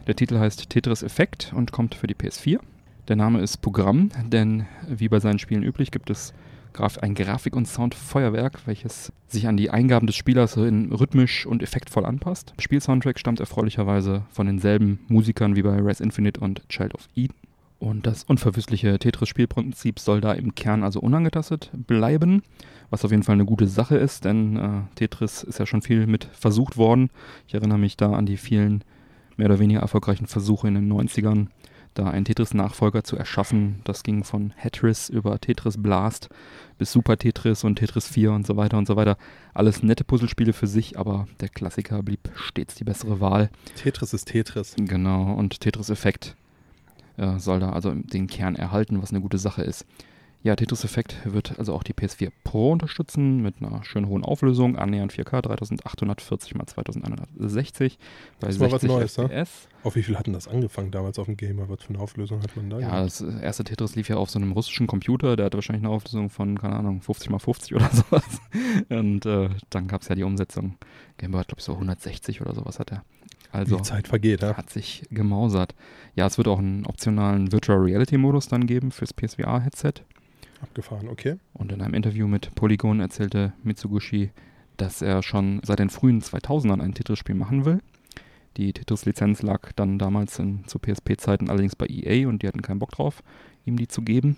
Der Titel heißt Tetris Effect und kommt für die PS4. Der Name ist Programm, denn wie bei seinen Spielen üblich gibt es ein Grafik- und Soundfeuerwerk, welches sich an die Eingaben des Spielers in rhythmisch und effektvoll anpasst. Spielsoundtrack stammt erfreulicherweise von denselben Musikern wie bei Res Infinite und Child of Eden. Und das unverwüstliche Tetris-Spielprinzip soll da im Kern also unangetastet bleiben, was auf jeden Fall eine gute Sache ist, denn äh, Tetris ist ja schon viel mit versucht worden. Ich erinnere mich da an die vielen mehr oder weniger erfolgreichen Versuche in den 90ern, da einen Tetris-Nachfolger zu erschaffen. Das ging von Tetris über Tetris Blast bis Super Tetris und Tetris 4 und so weiter und so weiter. Alles nette Puzzlespiele für sich, aber der Klassiker blieb stets die bessere Wahl. Tetris ist Tetris. Genau, und Tetris Effekt äh, soll da also den Kern erhalten, was eine gute Sache ist. Ja, Tetris Effect wird also auch die PS4 Pro unterstützen mit einer schön hohen Auflösung, annähernd 4K, 3840 x 2160 bei Das war was 60 Neues, ne? FPS. Auf wie viel hatten das angefangen damals auf dem Gamer? Was für eine Auflösung hat man da? Ja, das erste Tetris lief ja auf so einem russischen Computer, der hatte wahrscheinlich eine Auflösung von, keine Ahnung, 50 x 50 oder *laughs* sowas. Und äh, dann gab es ja die Umsetzung. Game Boy hat, glaube ich, so 160 oder sowas hat er. Also die Zeit vergeht, ja. hat sich gemausert. Ja, es wird auch einen optionalen Virtual Reality Modus dann geben fürs PSVR-Headset. Abgefahren, okay. Und in einem Interview mit Polygon erzählte Mitsugushi, dass er schon seit den frühen 2000ern ein Tetris-Spiel machen will. Die Tetris-Lizenz lag dann damals in, zu PSP-Zeiten allerdings bei EA und die hatten keinen Bock drauf, ihm die zu geben.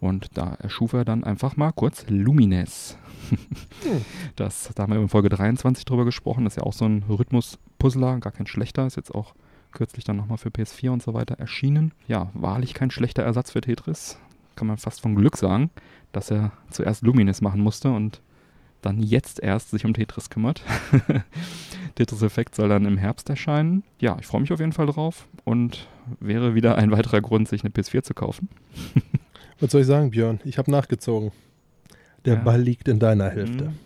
Und da erschuf er dann einfach mal kurz Lumines. Hm. *laughs* Das, da haben wir in Folge 23 drüber gesprochen. Das ist ja auch so ein Rhythmus-Puzzler, gar kein schlechter. Ist jetzt auch kürzlich dann nochmal für PS4 und so weiter erschienen. Ja, wahrlich kein schlechter Ersatz für Tetris. Kann man fast von Glück sagen, dass er zuerst Lumines machen musste und dann jetzt erst sich um Tetris kümmert. *laughs* Tetris Effect soll dann im Herbst erscheinen. Ja, ich freue mich auf jeden Fall drauf und wäre wieder ein weiterer Grund, sich eine PS4 zu kaufen. *laughs* Was soll ich sagen, Björn? Ich habe nachgezogen. Der Ja. Ball liegt in deiner Hälfte. Mhm.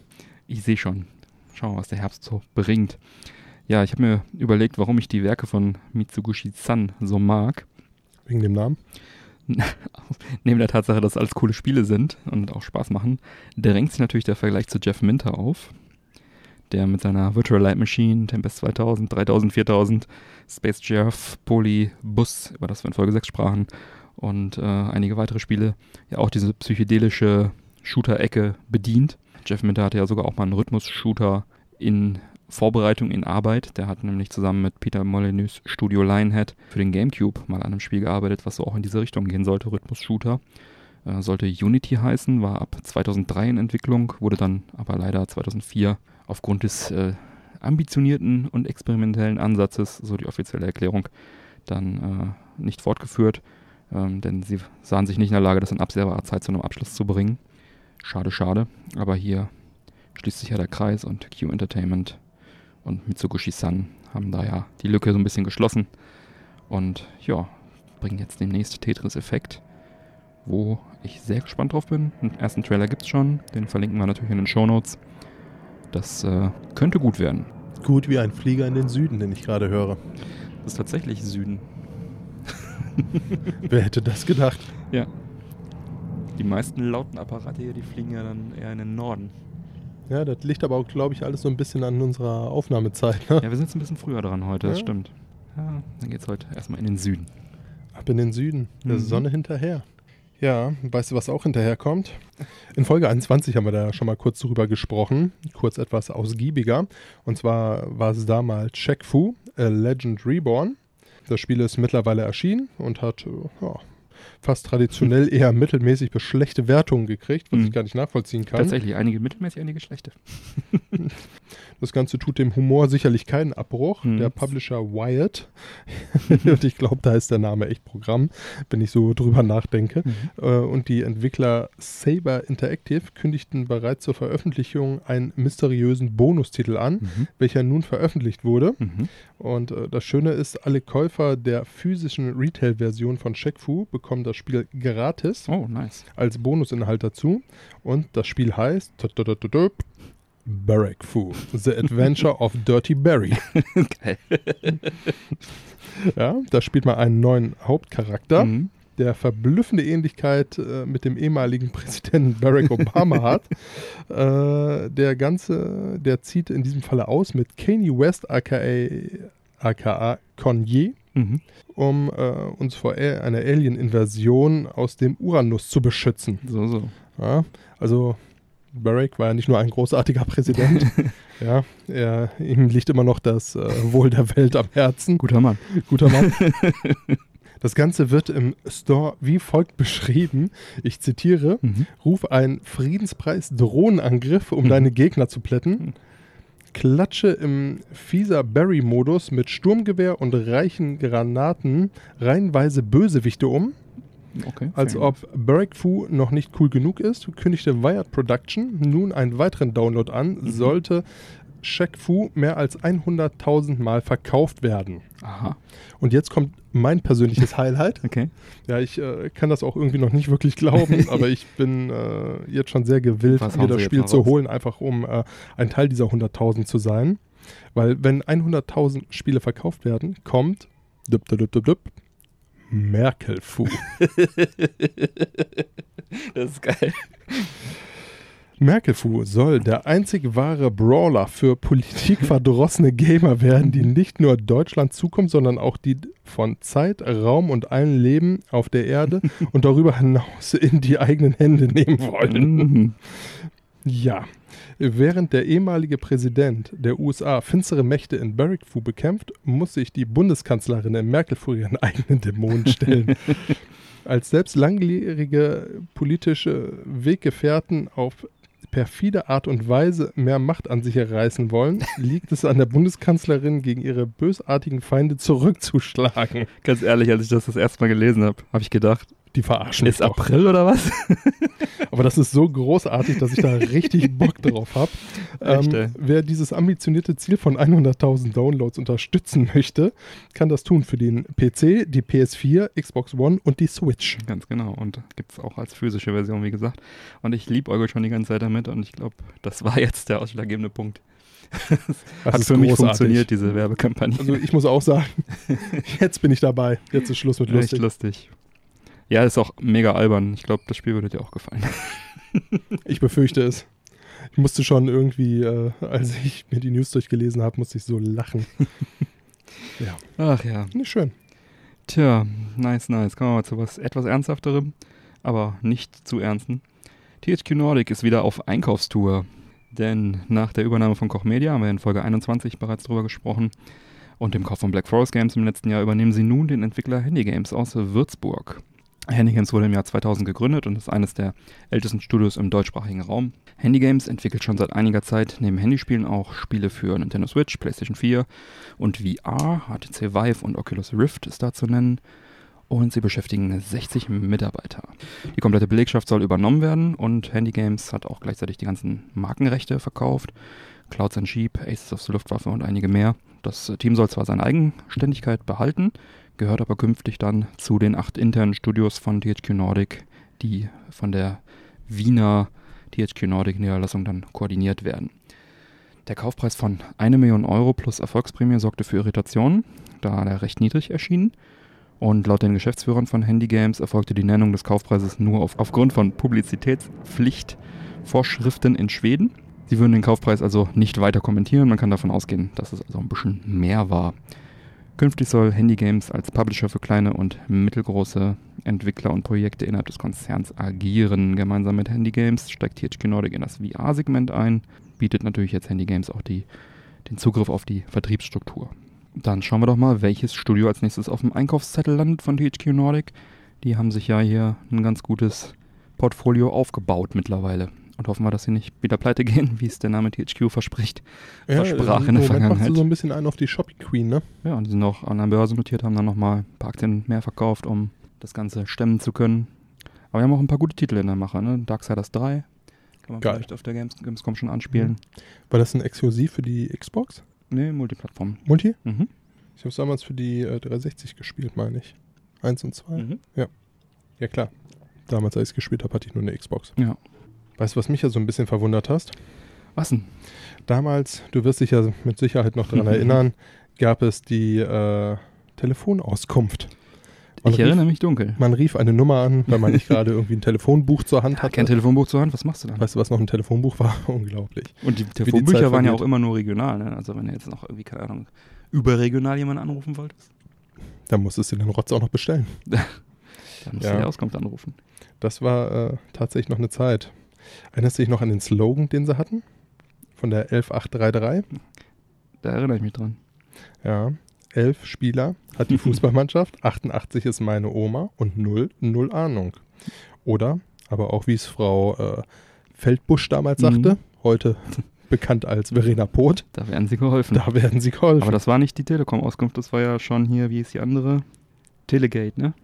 Ich sehe schon. Schauen wir, was der Herbst so bringt. Ja, ich habe mir überlegt, warum ich die Werke von Mitsugushi-san so mag. Wegen dem Namen. *laughs* Neben der Tatsache, dass es alles coole Spiele sind und auch Spaß machen, drängt sich natürlich der Vergleich zu Jeff Minter auf, der mit seiner Virtual Light Machine, Tempest 2000, 3000, 4000, Space Jeff, Poly, Bus, über das wir in Folge 6 sprachen, und äh, einige weitere Spiele ja auch diese psychedelische Shooter-Ecke bedient. Jeff Minter hatte ja sogar auch mal einen Rhythmus-Shooter in Vorbereitung, in Arbeit. Der hat nämlich zusammen mit Peter Molyneux Studio Lionhead für den Gamecube mal an einem Spiel gearbeitet, was so auch in diese Richtung gehen sollte, Rhythmus-Shooter. Äh, sollte Unity heißen, war ab 2003 in Entwicklung, wurde dann aber leider 2004 aufgrund des äh, ambitionierten und experimentellen Ansatzes, so die offizielle Erklärung, dann äh, nicht fortgeführt, ähm, denn sie sahen sich nicht in der Lage, das in absehbarer Zeit zu einem Abschluss zu bringen. Schade, schade. Aber hier schließt sich ja der Kreis und Q Entertainment und Mitsugushi-san haben da ja die Lücke so ein bisschen geschlossen. Und ja, bringen jetzt demnächst Tetris-Effekt, wo ich sehr gespannt drauf bin. Den ersten Trailer gibt's schon, den verlinken wir natürlich in den Shownotes. Das äh, könnte gut werden. Gut wie ein Flieger in den Süden, den ich gerade höre. Das ist tatsächlich Süden. *laughs* Wer hätte das gedacht? Ja. Die meisten lauten Apparate hier, die fliegen ja dann eher in den Norden. Ja, das liegt aber auch, glaube ich, alles so ein bisschen an unserer Aufnahmezeit. Ne? Ja, wir sind jetzt ein bisschen früher dran heute, das Ja. stimmt. Ja, dann geht's heute erstmal in den Süden. Ab in den Süden, der Mhm. Sonne hinterher. Ja, weißt du, was auch hinterherkommt? In Folge 21 haben wir da schon mal kurz drüber gesprochen, kurz etwas ausgiebiger. Und zwar war es damals Check Fu, A Legend Reborn. Das Spiel ist mittlerweile erschienen und hat ja, fast traditionell eher mittelmäßig bis schlechte Wertungen gekriegt, was Mhm. ich gar nicht nachvollziehen kann. Tatsächlich, einige mittelmäßig, einige schlechte. *laughs* Das Ganze tut dem Humor sicherlich keinen Abbruch. Mhm. Der Publisher Wired, *laughs* und ich glaube, da ist der Name echt Programm, wenn ich so drüber nachdenke. Äh, und die Entwickler Saber Interactive kündigten bereits zur Veröffentlichung einen mysteriösen Bonustitel an, Mhm. welcher nun veröffentlicht wurde. Mhm. Und äh, das Schöne ist, alle Käufer der physischen Retail-Version von Shekfu bekommen das Spiel gratis Oh, nice. als Bonusinhalt dazu. Und das Spiel heißt Barrack Fu, The Adventure of Dirty Barry. *laughs* Geil. Ja, da spielt man einen neuen Hauptcharakter, Mhm. der verblüffende Ähnlichkeit äh, mit dem ehemaligen Präsidenten Barack Obama *laughs* hat. Äh, der Ganze, der zieht in diesem Falle aus mit Kanye West, aka, aka Kanye, Mhm. um äh, uns vor einer Alien-Invasion aus dem Uranus zu beschützen. So, so. Ja, also Barack war ja nicht nur ein großartiger Präsident. *laughs* ja, er, ihm liegt immer noch das äh, Wohl der Welt am Herzen. Guter Mann. Guter Mann. *laughs* Das Ganze wird im Store wie folgt beschrieben. Ich zitiere: Mhm. Ruf einen Friedenspreis Drohnenangriff, um Mhm. deine Gegner zu plätten. Klatsche im fieser Barry-Modus mit Sturmgewehr und reichen Granaten reihenweise Bösewichte um. Okay. Als ob Barack Fu noch nicht cool genug ist, kündigte Wired Production nun einen weiteren Download an, Mhm. sollte Shaq Fu mehr als 100.000 Mal verkauft werden. Aha. Und jetzt kommt mein persönliches Highlight. *laughs* Okay. Ja, ich äh, kann das auch irgendwie noch nicht wirklich glauben, *laughs* aber ich bin äh, jetzt schon sehr gewillt, Was mir das Spiel zu holen, einfach um äh, ein Teil dieser 100.000 zu sein. Weil wenn 100.000 Spiele verkauft werden, kommt düpp, düpp, düpp, düpp, Merkel-Fu. *laughs* Das ist geil. Merkelfu soll der einzig wahre Brawler für politikverdrossene Gamer werden, die nicht nur Deutschland zukommen, sondern auch die von Zeit, Raum und allen Leben auf der Erde und darüber hinaus in die eigenen Hände nehmen wollen. Ja. Während der ehemalige Präsident der USA finstere Mächte in Barrackfu bekämpft, muss sich die Bundeskanzlerin in Merkel ihren *laughs* eigenen Dämonen stellen. Als selbst langjährige politische Weggefährten auf perfide Art und Weise mehr Macht an sich erreißen wollen, liegt es an der Bundeskanzlerin, gegen ihre bösartigen Feinde zurückzuschlagen. Ganz ehrlich, als ich das das erste Mal gelesen habe, habe ich gedacht, Die verarschen ist doch. April oder was? *laughs* Aber das ist so großartig, dass ich da richtig Bock drauf habe. Ähm, wer dieses ambitionierte Ziel von 100.000 Downloads unterstützen möchte, kann das tun für den PC, die PS4, Xbox One und die Switch. Ganz genau. Und gibt es auch als physische Version, wie gesagt. Und ich liebe Eugel schon die ganze Zeit damit und ich glaube, das war jetzt der ausschlaggebende Punkt. Das Hat für mich großartig. funktioniert, diese Werbekampagne. Also ich muss auch sagen, *laughs* jetzt bin ich dabei. Jetzt ist Schluss mit Echt lustig. Ja, ist auch mega albern. Ich glaube, das Spiel würde dir auch gefallen. *laughs* Ich befürchte es. Ich musste schon irgendwie, äh, als ich mir die News durchgelesen habe, musste ich so lachen. *laughs* ja, Ach ja. nicht schön. Tja, nice, nice. Kommen wir mal zu was etwas Ernsthafterem, aber nicht zu ernsten. THQ Nordic ist wieder auf Einkaufstour. Denn nach der Übernahme von Koch Media haben wir in Folge 21 bereits drüber gesprochen und dem Kauf von Black Forest Games im letzten Jahr übernehmen sie nun den Entwickler Handy Games aus Würzburg. Handy Games wurde im Jahr 2000 gegründet und ist eines der ältesten Studios im deutschsprachigen Raum. Handy Games entwickelt schon seit einiger Zeit neben Handyspielen auch Spiele für Nintendo Switch, PlayStation 4 und VR. HTC Vive und Oculus Rift ist da zu nennen. Und sie beschäftigen 60 Mitarbeiter. Die komplette Belegschaft soll übernommen werden und Handy Games hat auch gleichzeitig die ganzen Markenrechte verkauft. Clouds and Sheep, Aces of the Luftwaffe und einige mehr. Das Team soll zwar seine Eigenständigkeit behalten, gehört aber künftig dann zu den acht internen Studios von THQ Nordic, die von der Wiener THQ Nordic Niederlassung dann koordiniert werden. Der Kaufpreis von 1 Million Euro plus Erfolgsprämie sorgte für Irritationen, da der recht niedrig erschien. Und laut den Geschäftsführern von Handy Games erfolgte die Nennung des Kaufpreises nur auf, aufgrund von Publizitätspflichtvorschriften in Schweden. Sie würden den Kaufpreis also nicht weiter kommentieren. Man kann davon ausgehen, dass es also ein bisschen mehr war. Künftig soll Handy Games als Publisher für kleine und mittelgroße Entwickler und Projekte innerhalb des Konzerns agieren. Gemeinsam mit Handy Games steigt THQ Nordic in das VR-Segment ein, bietet natürlich jetzt Handy Games auch die, den Zugriff auf die Vertriebsstruktur. Dann schauen wir doch mal, welches Studio als nächstes auf dem Einkaufszettel landet von THQ Nordic. Die haben sich ja hier ein ganz gutes Portfolio aufgebaut mittlerweile. Und hoffen wir, dass sie nicht wieder pleite gehen, wie es der Name THQ verspricht. Versprach in der Moment macht Vergangenheit. sie so ein bisschen ein auf die Shopping Queen, ne? Ja, und die sind auch an der Börse notiert, haben dann nochmal ein paar Aktien mehr verkauft, um das Ganze stemmen zu können. Aber wir haben auch ein paar gute Titel in der Mache, ne? Darksiders 3. Kann man Geil. vielleicht auf der Games Gamescom schon anspielen. War das ein Exklusiv für die Xbox? Nee, Multiplattform. Multi? Mhm. Ich habe es damals für die äh, 360 gespielt, meine ich. Eins und zwei. Mhm. Ja, klar. Damals, als ich es gespielt habe, hatte ich nur eine Xbox. Ja. Weißt du, was mich ja so ein bisschen verwundert hast? Was denn? Damals, du wirst dich ja mit Sicherheit noch daran erinnern, gab es die äh, Telefonauskunft. Man ich rief, erinnere mich dunkel. Man rief eine Nummer an, weil man nicht gerade irgendwie ein *laughs* Telefonbuch zur Hand Ja, hatte. kein Telefonbuch zur Hand, was machst du dann? Weißt du, was noch ein Telefonbuch war? *laughs* Unglaublich. Und die Telefonbücher waren ja auch immer nur regional, ne? Also wenn du jetzt noch irgendwie, keine Ahnung, überregional jemanden anrufen wolltest. Da musstest du den Rotz auch noch bestellen. *laughs* Da musst du Ja. die Auskunft anrufen. Das war äh, tatsächlich noch eine Zeit. Erinnerst du dich noch an den Slogan, den sie hatten? Von der 11833? Da erinnere ich mich dran. Ja. Elf Spieler hat die *laughs* Fußballmannschaft, 88 ist meine Oma und null, null Ahnung. Oder, aber auch wie es Frau äh, Feldbusch damals Mhm. sagte, heute bekannt als Verena Poth, Da werden sie geholfen. da werden sie geholfen. Aber das war nicht die Telekom-Auskunft, das war ja schon hier, wie ist die andere? Telegate, ne?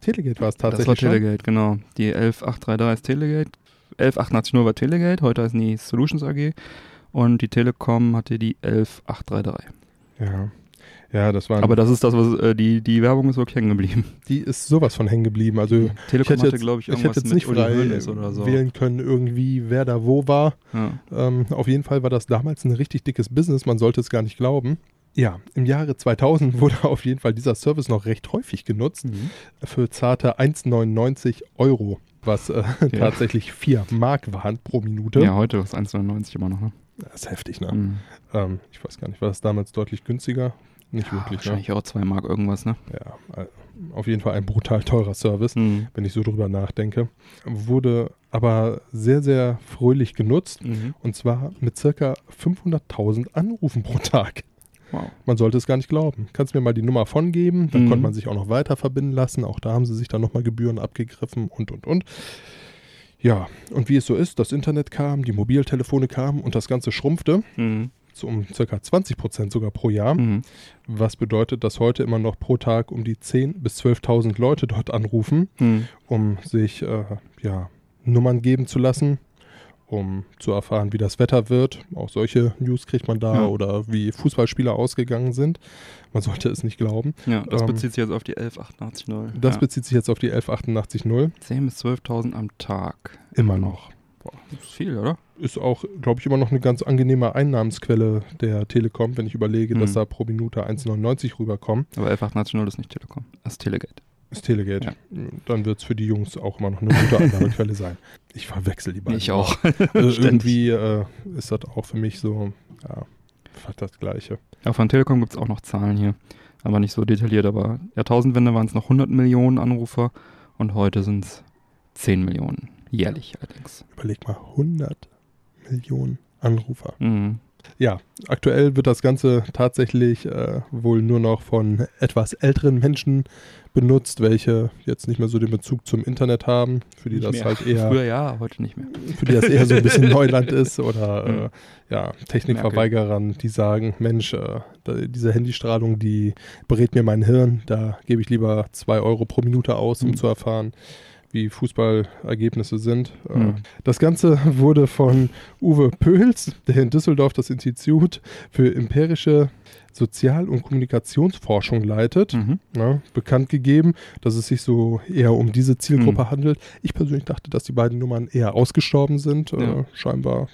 Telegate war es das war tatsächlich schon. Telegate, genau. Die 11833 ist Telegate, 11880 war Telegate, heute heißen die Solutions AG und die Telekom hatte die 11833. Ja. ja, das war. Aber das ist das, was äh, die, die Werbung ist wirklich hängen geblieben. die ist sowas von hängen geblieben. Also ich Telekom hatte, jetzt, glaube ich, ich hätte jetzt mit nicht frei oder so. wählen können, irgendwie, wer da wo war. Ja. Ähm, auf jeden Fall war das damals ein richtig dickes Business, man sollte es gar nicht glauben. Ja, im Jahre 2000 wurde *laughs* auf jeden Fall dieser Service noch recht häufig genutzt Mhm. für zarte 1,99 Euro, was äh, tatsächlich 4 Mark waren pro Minute. ja, heute ist 1,99 immer noch, ne? Das ist heftig, ne? Mhm. Ähm, ich weiß gar nicht, war das damals deutlich günstiger? Nicht Ja, wirklich, ne? wahrscheinlich auch 2 Mark irgendwas, ne? Ja, äh, auf jeden Fall ein brutal teurer Service. Mhm. wenn ich so drüber nachdenke. Wurde aber sehr, sehr fröhlich genutzt Mhm. und zwar mit circa 500.000 Anrufen pro Tag. Wow. Man sollte es gar nicht glauben. Kannst mir mal die Nummer von geben, dann Mhm. konnte man sich auch noch weiter verbinden lassen. Auch da haben sie sich dann nochmal Gebühren abgegriffen und, und, und. Ja, und wie es so ist, das Internet kam, die Mobiltelefone kamen und das Ganze schrumpfte Mhm. so um circa 20 Prozent sogar pro Jahr. Mhm. Was bedeutet, dass heute immer noch pro Tag um die 10.000 bis 12.000 Leute dort anrufen Mhm. um sich äh, ja, Nummern geben zu lassen, um zu erfahren, wie das Wetter wird. Auch solche News kriegt man da Ja. oder wie Fußballspieler ausgegangen sind. Man sollte es nicht glauben. Ja, das Ähm, bezieht sich jetzt auf die 11880. Das ja. bezieht sich jetzt auf die 11880 10.000 bis 12.000 am Tag. immer noch. Boah, das ist viel, oder? Ist auch, glaube ich, immer noch eine ganz angenehme Einnahmensquelle der Telekom, wenn ich überlege, dass Mhm. da pro Minute 1,99 rüberkommen. Aber 11880 ist nicht Telekom. Das ist Telegate. Ist Telegate. Ja. Dann wird es für die Jungs auch immer noch eine gute *laughs* Einnahmequelle sein. Ich verwechsel die beiden. Ich auch. *laughs* Also irgendwie äh, ist das auch für mich so, ja, fast das Gleiche. Ja, von Telekom gibt es auch noch Zahlen hier. Aber nicht so detailliert. Aber Jahrtausendwende waren es noch 100 Millionen Anrufer und heute sind es 10 Millionen. Jährlich allerdings. Überleg mal, 100 Millionen Anrufer. Mhm. Ja, aktuell wird das Ganze tatsächlich äh, wohl nur noch von etwas älteren Menschen benutzt, welche jetzt nicht mehr so den Bezug zum Internet haben, für die Nicht das mehr. halt eher Früher ja, heute nicht mehr. für die das eher so ein bisschen *laughs* Neuland ist oder Mhm. äh, ja, Technikverweigerern, die sagen, Mensch, äh, diese Handystrahlung, die berät mir mein Hirn, da gebe ich lieber zwei Euro pro Minute aus, um Mhm. zu erfahren, wie Fußballergebnisse sind. Äh, Mhm. Das Ganze wurde von Uwe Pöhls, der in Düsseldorf das Institut für empirische Sozial- und Kommunikationsforschung leitet, Mhm. ne, bekannt gegeben, dass es sich so eher um diese Zielgruppe Mhm. handelt. Ich persönlich dachte, dass die beiden Nummern eher ausgestorben sind. Äh, Ja. scheinbar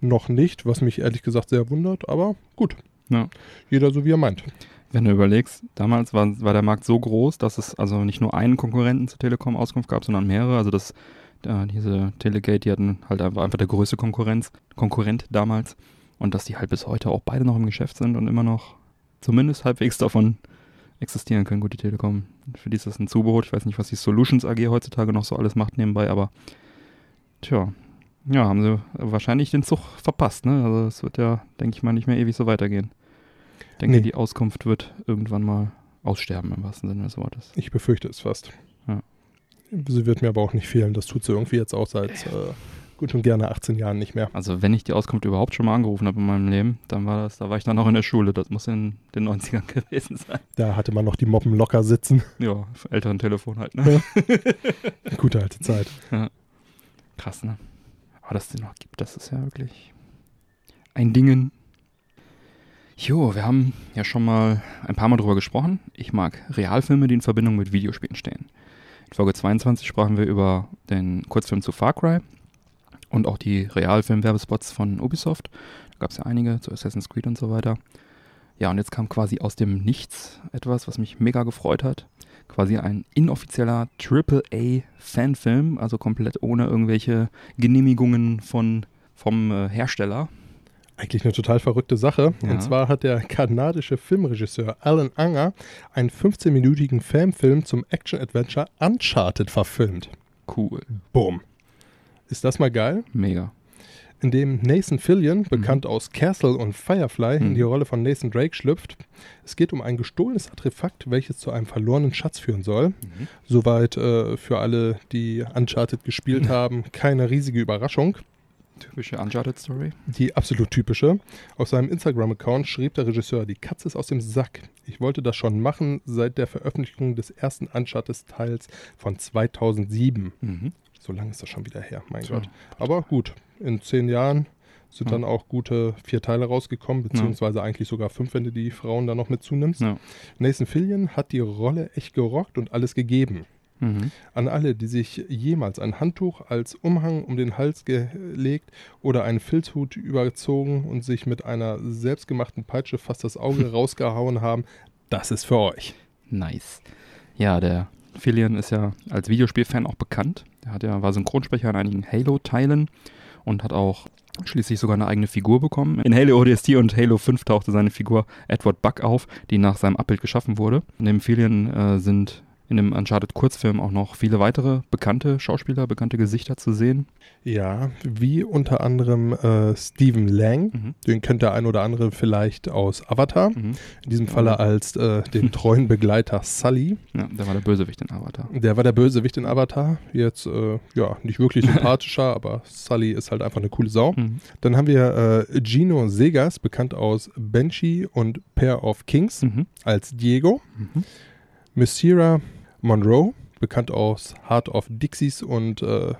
noch nicht, was mich ehrlich gesagt sehr wundert, aber gut. Ja. Jeder so wie er meint. Wenn du überlegst, damals war, war der Markt so groß, dass es also nicht nur einen Konkurrenten zur Telekom-Auskunft gab, sondern mehrere. Also das, äh, diese Telegate, die hatten halt einfach, einfach der größte Konkurrenz, Konkurrent damals. Und dass die halt bis heute auch beide noch im Geschäft sind und immer noch zumindest halbwegs davon existieren können. Gut, die Telekom, für die ist das ein Zubehör. Ich weiß nicht, was die Solutions AG heutzutage noch so alles macht nebenbei, aber tja, ja, haben sie wahrscheinlich den Zug verpasst, ne? Also es wird ja, denke ich mal, nicht mehr ewig so weitergehen. Ich denke, Nee. die Auskunft wird irgendwann mal aussterben im wahrsten Sinne des Wortes. Ich befürchte es fast. Ja. Sie wird mir aber auch nicht fehlen. Das tut sie irgendwie jetzt auch seit äh, gut und gerne 18 Jahren nicht mehr. Also wenn ich die Auskunft überhaupt schon mal angerufen habe in meinem Leben, dann war das, da war ich dann noch in der Schule. Das muss in den 90ern *laughs* gewesen sein. Da hatte man noch die Moppen locker sitzen. Ja, auf älteren Telefon halt, ne? *laughs* Gute alte Zeit. Krass, ne? Aber dass es den noch gibt, das ist ja wirklich ein Dingen. Jo, wir haben ja schon mal ein paar Mal drüber gesprochen. Ich mag Realfilme, die in Verbindung mit Videospielen stehen. In Folge 22 sprachen wir über den Kurzfilm zu Far Cry und auch die Realfilm-Werbespots von Ubisoft. Da gab es ja einige zu Assassin's Creed und so weiter. Ja, und jetzt kam quasi aus dem Nichts etwas, was mich mega gefreut hat. Quasi ein inoffizieller AAA-Fanfilm, also komplett ohne irgendwelche Genehmigungen von, vom äh, Hersteller. Eigentlich eine total verrückte Sache. Ja. Und zwar hat der kanadische Filmregisseur Alan Anger einen 15-minütigen Fanfilm zum Action-Adventure Uncharted verfilmt. Cool. Boom. Ist das mal geil? Mega. In dem Nathan Fillion, bekannt aus Castle und Firefly, in Mhm. die Rolle von Nathan Drake schlüpft. Es geht um ein gestohlenes Artefakt, welches zu einem verlorenen Schatz führen soll. Mhm. Soweit äh, für alle, die Uncharted gespielt *laughs* haben, keine riesige Überraschung. Typische Uncharted-Story. Die absolut typische. Auf seinem Instagram-Account schrieb der Regisseur, die Katze ist aus dem Sack. Ich wollte das schon machen seit der Veröffentlichung des ersten Uncharted-Teils von 2007. Mhm. So lange ist das schon wieder her, mein Tja. Gott. Aber gut, in zehn Jahren sind Ja. dann auch gute vier Teile rausgekommen, beziehungsweise eigentlich sogar fünf, wenn du die Frauen dann noch mit zunimmst. Ja. Nathan Fillion hat die Rolle echt gerockt und alles gegeben. Mhm. An alle, die sich jemals ein Handtuch als Umhang um den Hals gelegt oder einen Filzhut überzogen und sich mit einer selbstgemachten Peitsche fast das Auge *laughs* rausgehauen haben, das ist für euch. Nice. Ja, der Fillion ist ja als Videospielfan auch bekannt. Er hat ja, war Synchronsprecher in einigen Halo-Teilen und hat auch schließlich sogar eine eigene Figur bekommen. In Halo ODST und Halo 5 tauchte seine Figur Edward Buck auf, die nach seinem Abbild geschaffen wurde. Neben Fillion äh, sind in dem Uncharted-Kurzfilm auch noch viele weitere bekannte Schauspieler, bekannte Gesichter zu sehen. Ja, wie unter anderem äh, Stephen Lang. Mhm. Den kennt der ein oder andere vielleicht aus Avatar. Mhm. In diesem Falle als äh, den *laughs* treuen Begleiter Sully. Ja, der war der Bösewicht in Avatar. Der war der Bösewicht in Avatar. Jetzt, äh, ja, nicht wirklich *laughs* sympathischer, aber Sully ist halt einfach eine coole Sau. Mhm. Dann haben wir äh, Gino Segas, bekannt aus Banshee und Pair of Kings, Mhm. als Diego. Mhm. Messira Monroe, bekannt aus Heart of Dixies und äh,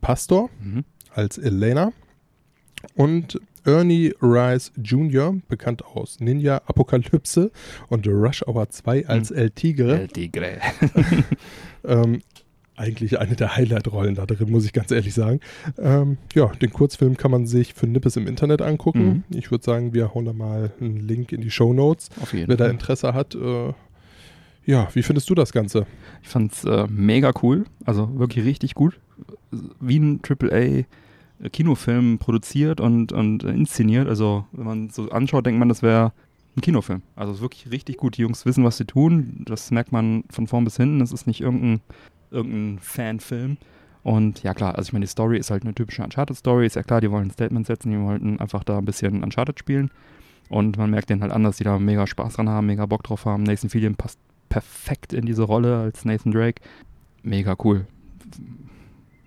Pastor, Mhm. als Elena. Und Ernie Rice Jr., bekannt aus Ninja Apokalypse und Rush Hour 2 als El Tigre. El Tigre. *laughs* *laughs* Ähm, eigentlich eine der Highlight-Rollen da drin, muss ich ganz ehrlich sagen. Ähm, ja, den Kurzfilm kann man sich für Nippes im Internet angucken. Ich würde sagen, wir hauen da mal einen Link in die Show Notes. Wer da. Interesse hat, äh, ja, wie findest du das Ganze? Ich fand's äh, mega cool, also wirklich richtig gut. Wie ein AAA-Kinofilm produziert und, und äh, inszeniert. Also, wenn man so anschaut, denkt man, das wäre ein Kinofilm. Also, es ist wirklich richtig gut. Die Jungs wissen, was sie tun. Das merkt man von vorn bis hinten. Es ist nicht irgendein, irgendein Fanfilm. Und ja, klar, also ich meine, die Story ist halt eine typische Uncharted-Story. Ist ja klar, die wollen ein Statement setzen, die wollten einfach da ein bisschen Uncharted spielen. Und man merkt denen halt an, dass die da mega Spaß dran haben, mega Bock drauf haben. Nathan Fillion passt perfekt in diese Rolle als Nathan Drake. Mega cool.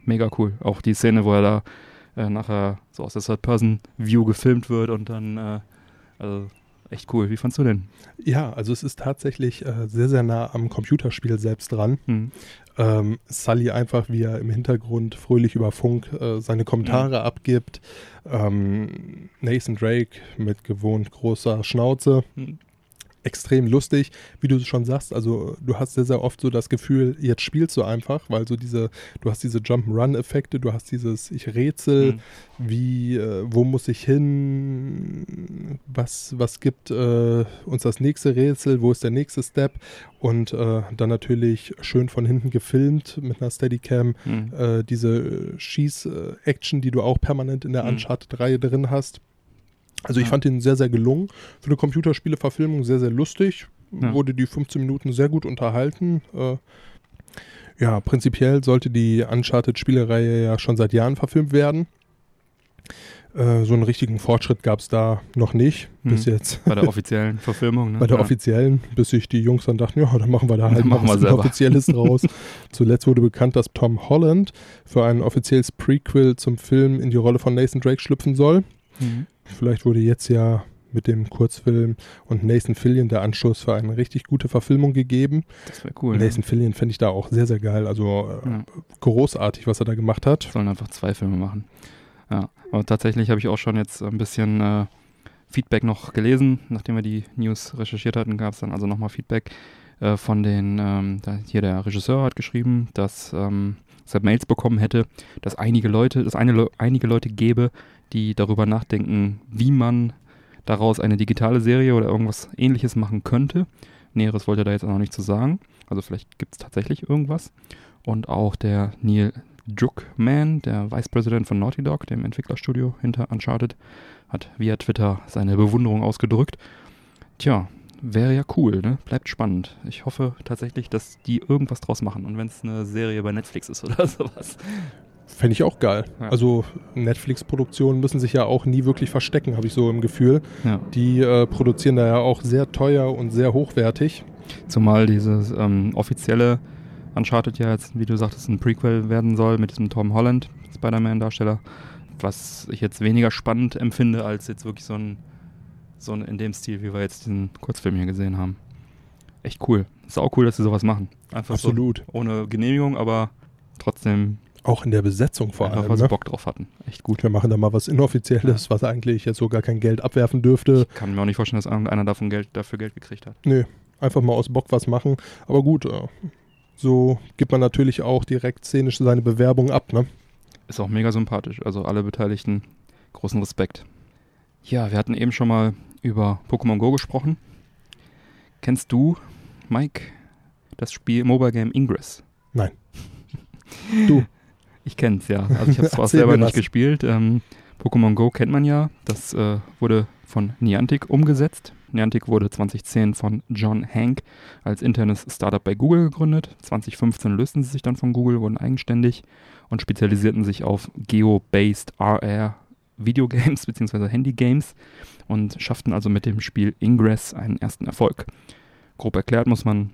Mega cool. Auch die Szene, wo er da äh, nachher so aus der Third-Person-View gefilmt wird und dann, äh, also echt cool. Wie fandst du denn? Ja, also es ist tatsächlich äh, sehr, sehr nah am Computerspiel selbst dran. Hm. Ähm, Sully einfach, wie er im Hintergrund fröhlich über Funk äh, seine Kommentare abgibt. Ähm, Nathan Drake mit gewohnt großer Schnauze. Hm. Extrem lustig, wie du schon sagst. Also, du hast sehr, sehr oft so das Gefühl, jetzt spielst du einfach, weil so diese, du hast diese Jump-Run-Effekte, du hast dieses, ich rätsel, Hm. wie, äh, wo muss ich hin, was, was gibt äh, uns das nächste Rätsel, wo ist der nächste Step und äh, dann natürlich schön von hinten gefilmt mit einer Steadicam, Hm. äh, diese Schieß-Action, die du auch permanent in der Mhm. Uncharted-Reihe drin hast. Also ich Ja. fand den sehr, sehr gelungen. Für eine Computerspiele-Verfilmung sehr, sehr lustig. Ja. Wurde die 15 Minuten sehr gut unterhalten. Äh, ja, prinzipiell sollte die Uncharted-Spielereihe ja schon seit Jahren verfilmt werden. Äh, so einen richtigen Fortschritt gab es da noch nicht, Mhm. bis jetzt. Bei der *laughs* offiziellen Verfilmung, ne? Bei der Ja. offiziellen, bis sich die Jungs dann dachten, ja, dann machen wir da halt mal was. Offizielles draus. *laughs* Zuletzt wurde bekannt, dass Tom Holland für ein offizielles Prequel zum Film in die Rolle von Nathan Drake schlüpfen soll. Mhm. Vielleicht wurde jetzt ja mit dem Kurzfilm und Nathan Fillion der Anschluss für eine richtig gute Verfilmung gegeben. Das wäre cool. Ne? Nathan Fillion fände ich da auch sehr, sehr geil. Also äh, Ja. großartig, was er da gemacht hat. Sollen einfach zwei Filme machen. Ja, aber tatsächlich habe ich auch schon jetzt ein bisschen äh, Feedback noch gelesen. Nachdem wir die News recherchiert hatten, gab es dann also nochmal Feedback äh, von den, ähm, da, hier der Regisseur hat geschrieben, dass, ähm, dass er Mails bekommen hätte, dass einige Leute, dass eine, Le- einige Leute gäbe, die darüber nachdenken, wie man daraus eine digitale Serie oder irgendwas ähnliches machen könnte. Näheres wollte er da jetzt auch noch nicht zu sagen. Also vielleicht gibt es tatsächlich irgendwas. Und auch der Neil Juk Man, der Vice President von Naughty Dog, dem Entwicklerstudio hinter Uncharted, hat via Twitter seine Bewunderung ausgedrückt. Tja, wäre ja cool, ne? Bleibt spannend. Ich hoffe tatsächlich, dass die irgendwas draus machen. Und wenn es eine Serie bei Netflix ist oder *laughs* sowas. Fände ich auch geil. Ja. Also Netflix-Produktionen müssen sich ja auch nie wirklich verstecken, habe ich so im Gefühl. Ja. Die äh, produzieren da ja auch sehr teuer und sehr hochwertig. Zumal dieses ähm, offizielle Uncharted ja jetzt, wie du sagtest, ein Prequel werden soll mit diesem Tom Holland, Spider-Man-Darsteller. Was ich jetzt weniger spannend empfinde, als jetzt wirklich so ein, so ein in dem Stil, wie wir jetzt diesen Kurzfilm hier gesehen haben. Echt cool. Ist auch cool, dass sie sowas machen. Einfach Absolut. so ohne Genehmigung, aber trotzdem Auch in der Besetzung vor einfach, allem. weil sie Ne? Bock drauf hatten. Echt gut. Wir machen da mal was Inoffizielles, was eigentlich jetzt so gar kein Geld abwerfen dürfte. Kann mir auch nicht vorstellen, dass irgendeiner davon Geld, dafür Geld gekriegt hat. Nö, einfach mal aus Bock was machen. Aber gut, äh, so gibt man natürlich auch direkt szenisch seine Bewerbung ab, ne? Ist auch mega sympathisch. Also alle Beteiligten, großen Respekt. Ja, wir hatten eben schon mal über Pokémon Go gesprochen. Kennst du, Mike, das Spiel Mobile Game Ingress? Nein. Du. *laughs* Ich kenn's ja. Also ich habe es zwar *laughs* selber nicht gespielt. Ähm, Pokémon Go kennt man ja. Das äh, wurde von Niantic umgesetzt. Niantic wurde 2010 von John Hank als internes Startup bei Google gegründet. 2015 lösten sie sich dann von Google, wurden eigenständig und spezialisierten sich auf Geo-based RR Videogames *laughs* bzw. Handygames und schafften also mit dem Spiel Ingress einen ersten Erfolg. Grob erklärt muss man,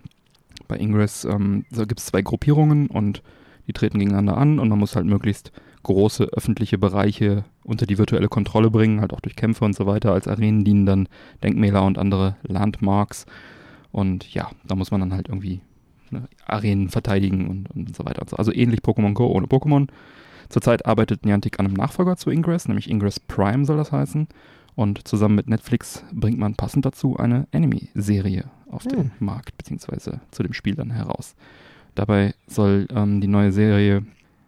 bei Ingress ähm, so gibt es zwei Gruppierungen und die treten gegeneinander an und man muss halt möglichst große öffentliche Bereiche unter die virtuelle Kontrolle bringen, halt auch durch Kämpfe und so weiter. Als Arenen dienen dann Denkmäler und andere Landmarks. Und ja, da muss man dann halt irgendwie ne, Arenen verteidigen und, und so weiter. Und so. Also ähnlich Pokémon Go ohne Pokémon. Zurzeit arbeitet Niantic an einem Nachfolger zu Ingress, nämlich Ingress Prime soll das heißen. Und zusammen mit Netflix bringt man passend dazu eine Anime-Serie auf den Hm. Markt, beziehungsweise zu dem Spiel dann heraus. Dabei soll ähm, die neue Serie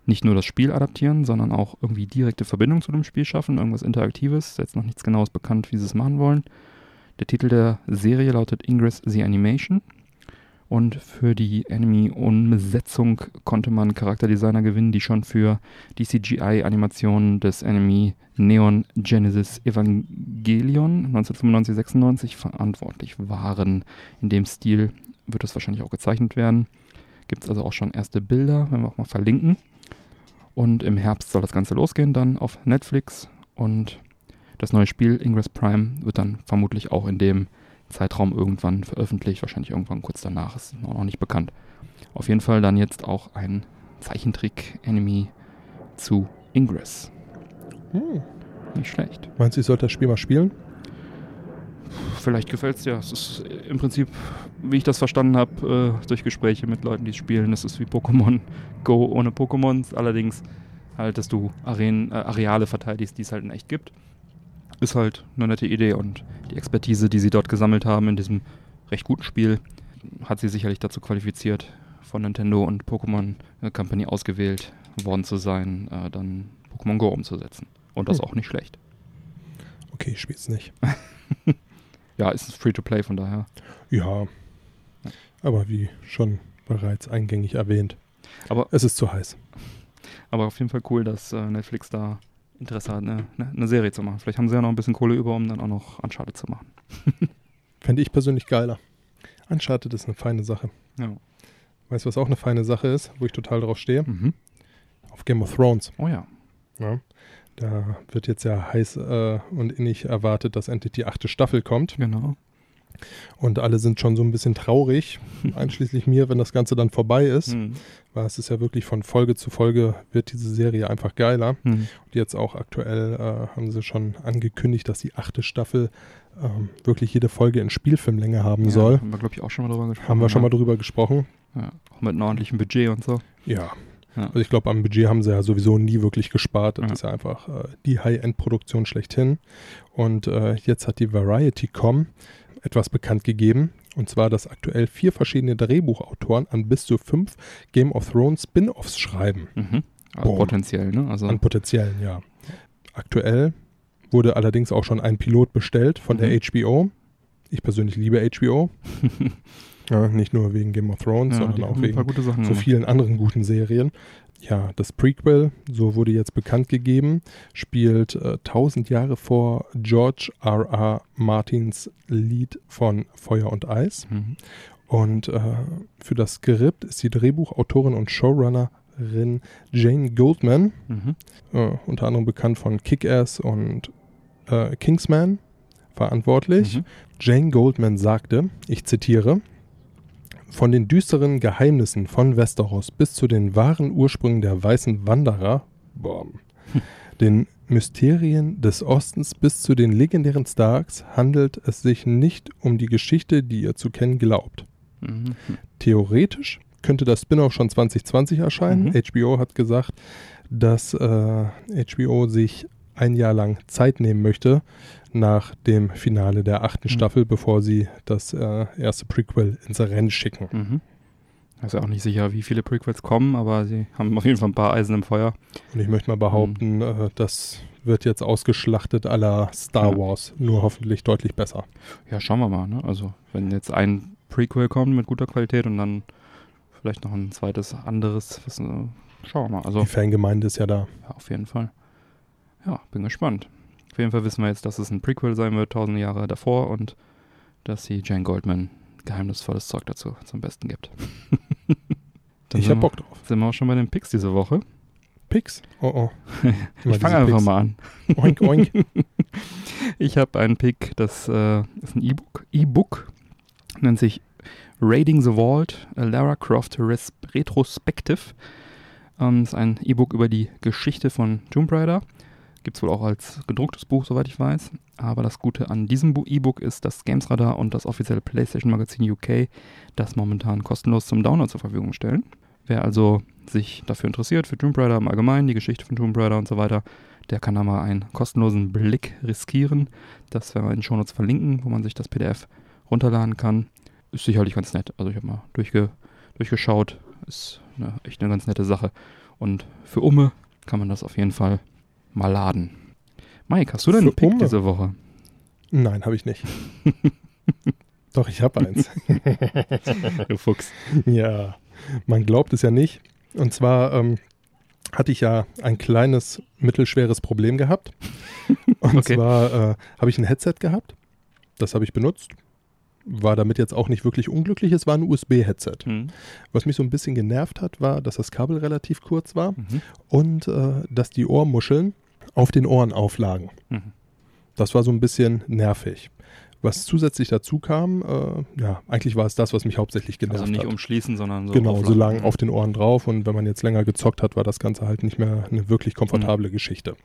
nicht nur das Spiel adaptieren, sondern auch irgendwie direkte Verbindung zu dem Spiel schaffen, irgendwas Interaktives. Ist Jetzt noch nichts Genaues bekannt, wie sie es machen wollen. Der Titel der Serie lautet Ingress the Animation. Und für die Anime-Umsetzung konnte man Charakterdesigner gewinnen, die schon für die CGI-Animationen des Anime Neon Genesis Evangelion 1995-96 verantwortlich waren. In dem Stil wird es wahrscheinlich auch gezeichnet werden. Gibt es also auch schon erste Bilder, werden wir auch mal verlinken. Und im Herbst soll das Ganze losgehen, dann auf Netflix. Und das neue Spiel Ingress Prime wird dann vermutlich auch in dem Zeitraum irgendwann veröffentlicht. Wahrscheinlich irgendwann kurz danach, ist noch noch nicht bekannt. Auf jeden Fall dann jetzt auch ein Zeichentrick-Anime zu Ingress. Hm. Nicht schlecht. Meinst du, ich sollte das Spiel mal spielen? Vielleicht gefällt es dir. Es ist im Prinzip, wie ich das verstanden habe, äh, durch Gespräche mit Leuten, die es spielen, es ist wie Pokémon *laughs* Go ohne Pokémons. Allerdings halt, dass du Arenen, äh, Areale verteidigst, die es halt in echt gibt. Ist halt eine nette Idee und die Expertise, die sie dort gesammelt haben in diesem recht guten Spiel, hat sie sicherlich dazu qualifiziert, von Nintendo und Pokémon äh, Company ausgewählt worden zu sein, äh, dann Pokémon Go umzusetzen. Und das Hm. auch nicht schlecht. Okay, ich spiel's nicht. *laughs* Ja, ist Free-to-Play, von daher. Ja. Aber wie schon bereits eingängig erwähnt, Aber es ist zu heiß. Aber auf jeden Fall cool, dass äh, Netflix da Interesse hat, eine, eine, eine Serie zu machen. Vielleicht haben sie ja noch ein bisschen Kohle über, um dann auch noch Uncharted zu machen. *laughs* Fände ich persönlich geiler. Uncharted ist eine feine Sache. Ja. Weißt du, was auch eine feine Sache ist, wo ich total drauf stehe? Mhm. Auf Game of Thrones. Oh ja. Ja. Da wird jetzt ja heiß äh, und innig erwartet, dass endlich die achte Staffel kommt. Genau. Und alle sind schon so ein bisschen traurig, *laughs* einschließlich mir, wenn das Ganze dann vorbei ist. Mhm. Weil es ist ja wirklich von Folge zu Folge wird diese Serie einfach geiler. Mhm. Und jetzt auch aktuell äh, haben sie schon angekündigt, dass die achte Staffel ähm, wirklich jede Folge in Spielfilmlänge haben Ja, soll. Haben wir, glaube ich, auch schon mal drüber gesprochen. Haben wir schon mal ja. drüber gesprochen. Ja. Auch mit einem ordentlichen Budget und so. Ja. Ja. Also ich glaube, am Budget haben sie ja sowieso nie wirklich gespart. Das Ja. ist ja einfach äh, die High-End-Produktion schlechthin. Und äh, jetzt hat die Variety.com etwas bekannt gegeben. Und zwar, dass aktuell vier verschiedene Drehbuchautoren an bis zu fünf Game of Thrones Spin-Offs schreiben. Mhm. Also potenziell, ne? Also, An potenziellen, ja. Aktuell wurde allerdings auch schon ein Pilot bestellt von der Mhm. HBO. Ich persönlich liebe HBO. *laughs* ja, nicht nur wegen Game of Thrones, ja, sondern auch wegen so vielen anderen guten Serien. ja, das Prequel, so wurde jetzt bekannt gegeben, spielt äh, 1000 Jahre vor George R. R. Martins Lied von Feuer und Eis. Mhm. Und äh, für das Skript ist die Drehbuchautorin und Showrunnerin Jane Goldman, Mhm. äh, unter anderem bekannt von Kick-Ass und äh, Kingsman, verantwortlich. Mhm. Jane Goldman sagte, ich zitiere, von den düsteren Geheimnissen von Westeros bis zu den wahren Ursprüngen der weißen Wanderer, boom, den Mysterien des Ostens bis zu den legendären Starks handelt es sich nicht um die Geschichte, die ihr zu kennen glaubt. Mhm. Theoretisch könnte das Spin-off schon 2020 erscheinen. Mhm. HBO hat gesagt, dass äh, HBO sich ein Jahr lang Zeit nehmen möchte nach dem Finale der achten Mhm. Staffel, bevor sie das äh, erste Prequel ins Rennen schicken. Mhm. Also auch nicht sicher, wie viele Prequels kommen, aber sie haben auf jeden Fall ein paar Eisen im Feuer. Und ich möchte mal behaupten, äh, das wird jetzt ausgeschlachtet aller Star Ja. Wars, nur hoffentlich deutlich besser. Ja, schauen wir mal. Ne? Also wenn jetzt ein Prequel kommt mit guter Qualität und dann vielleicht noch ein zweites anderes, was, schauen wir mal. Also Die Fangemeinde ist ja da. ja, auf jeden Fall. Ja, bin gespannt. Auf jeden Fall wissen wir jetzt, dass es ein Prequel sein wird, tausend Jahre davor und dass sie Jane Goldman geheimnisvolles Zeug dazu zum Besten gibt. *laughs* Ich hab wir- Bock drauf. Sind wir auch schon bei den Picks diese Woche? Pix? Oh oh. *laughs* Ich fange einfach Picks. mal an. Oink, oink. *laughs* Ich habe einen Pick, das äh, ist ein E-Book. E-Book nennt sich Raiding the Vault, a Lara Croft Res Retrospective. Ähm, ist ein E-Book über die Geschichte von Tomb Raider. Gibt es wohl auch als gedrucktes Buch, soweit ich weiß. Aber das Gute an diesem E-Book ist das Gamesradar und das offizielle PlayStation Magazin UK, das momentan kostenlos zum Download zur Verfügung stellen. Wer also sich dafür interessiert, für Tomb Raider im Allgemeinen, die Geschichte von Tomb Raider und so weiter, der kann da mal einen kostenlosen Blick riskieren. Das werden wir in den Shownotes verlinken, wo man sich das PDF runterladen kann. Ist sicherlich ganz nett. Also ich habe mal durchge durchgeschaut. Ist eine, echt eine ganz nette Sache. Und für Umme kann man das auf jeden Fall mal laden. Mike, hast du denn einen Pick diese Woche? Nein, habe ich nicht. *laughs* Doch, ich habe eins. *laughs* Du Fuchs. Ja, man glaubt es ja nicht. Und zwar ähm, hatte ich ja ein kleines, mittelschweres Problem gehabt. *laughs* Und Okay. zwar äh, habe ich ein Headset gehabt. Das habe ich benutzt. War damit jetzt auch nicht wirklich unglücklich. Es war ein USB-Headset. Mhm. Was mich so ein bisschen genervt hat, war, dass das Kabel relativ kurz war Mhm. und äh, dass die Ohrmuscheln auf den Ohren auflagen. Mhm. Das war so ein bisschen nervig. Was zusätzlich dazu kam, äh, ja, eigentlich war es das, was mich hauptsächlich genervt Also nicht hat. umschließen, sondern so. genau, so aufladen. lang auf den Ohren drauf und wenn man jetzt länger gezockt hat, war das Ganze halt nicht mehr eine wirklich komfortable Geschichte.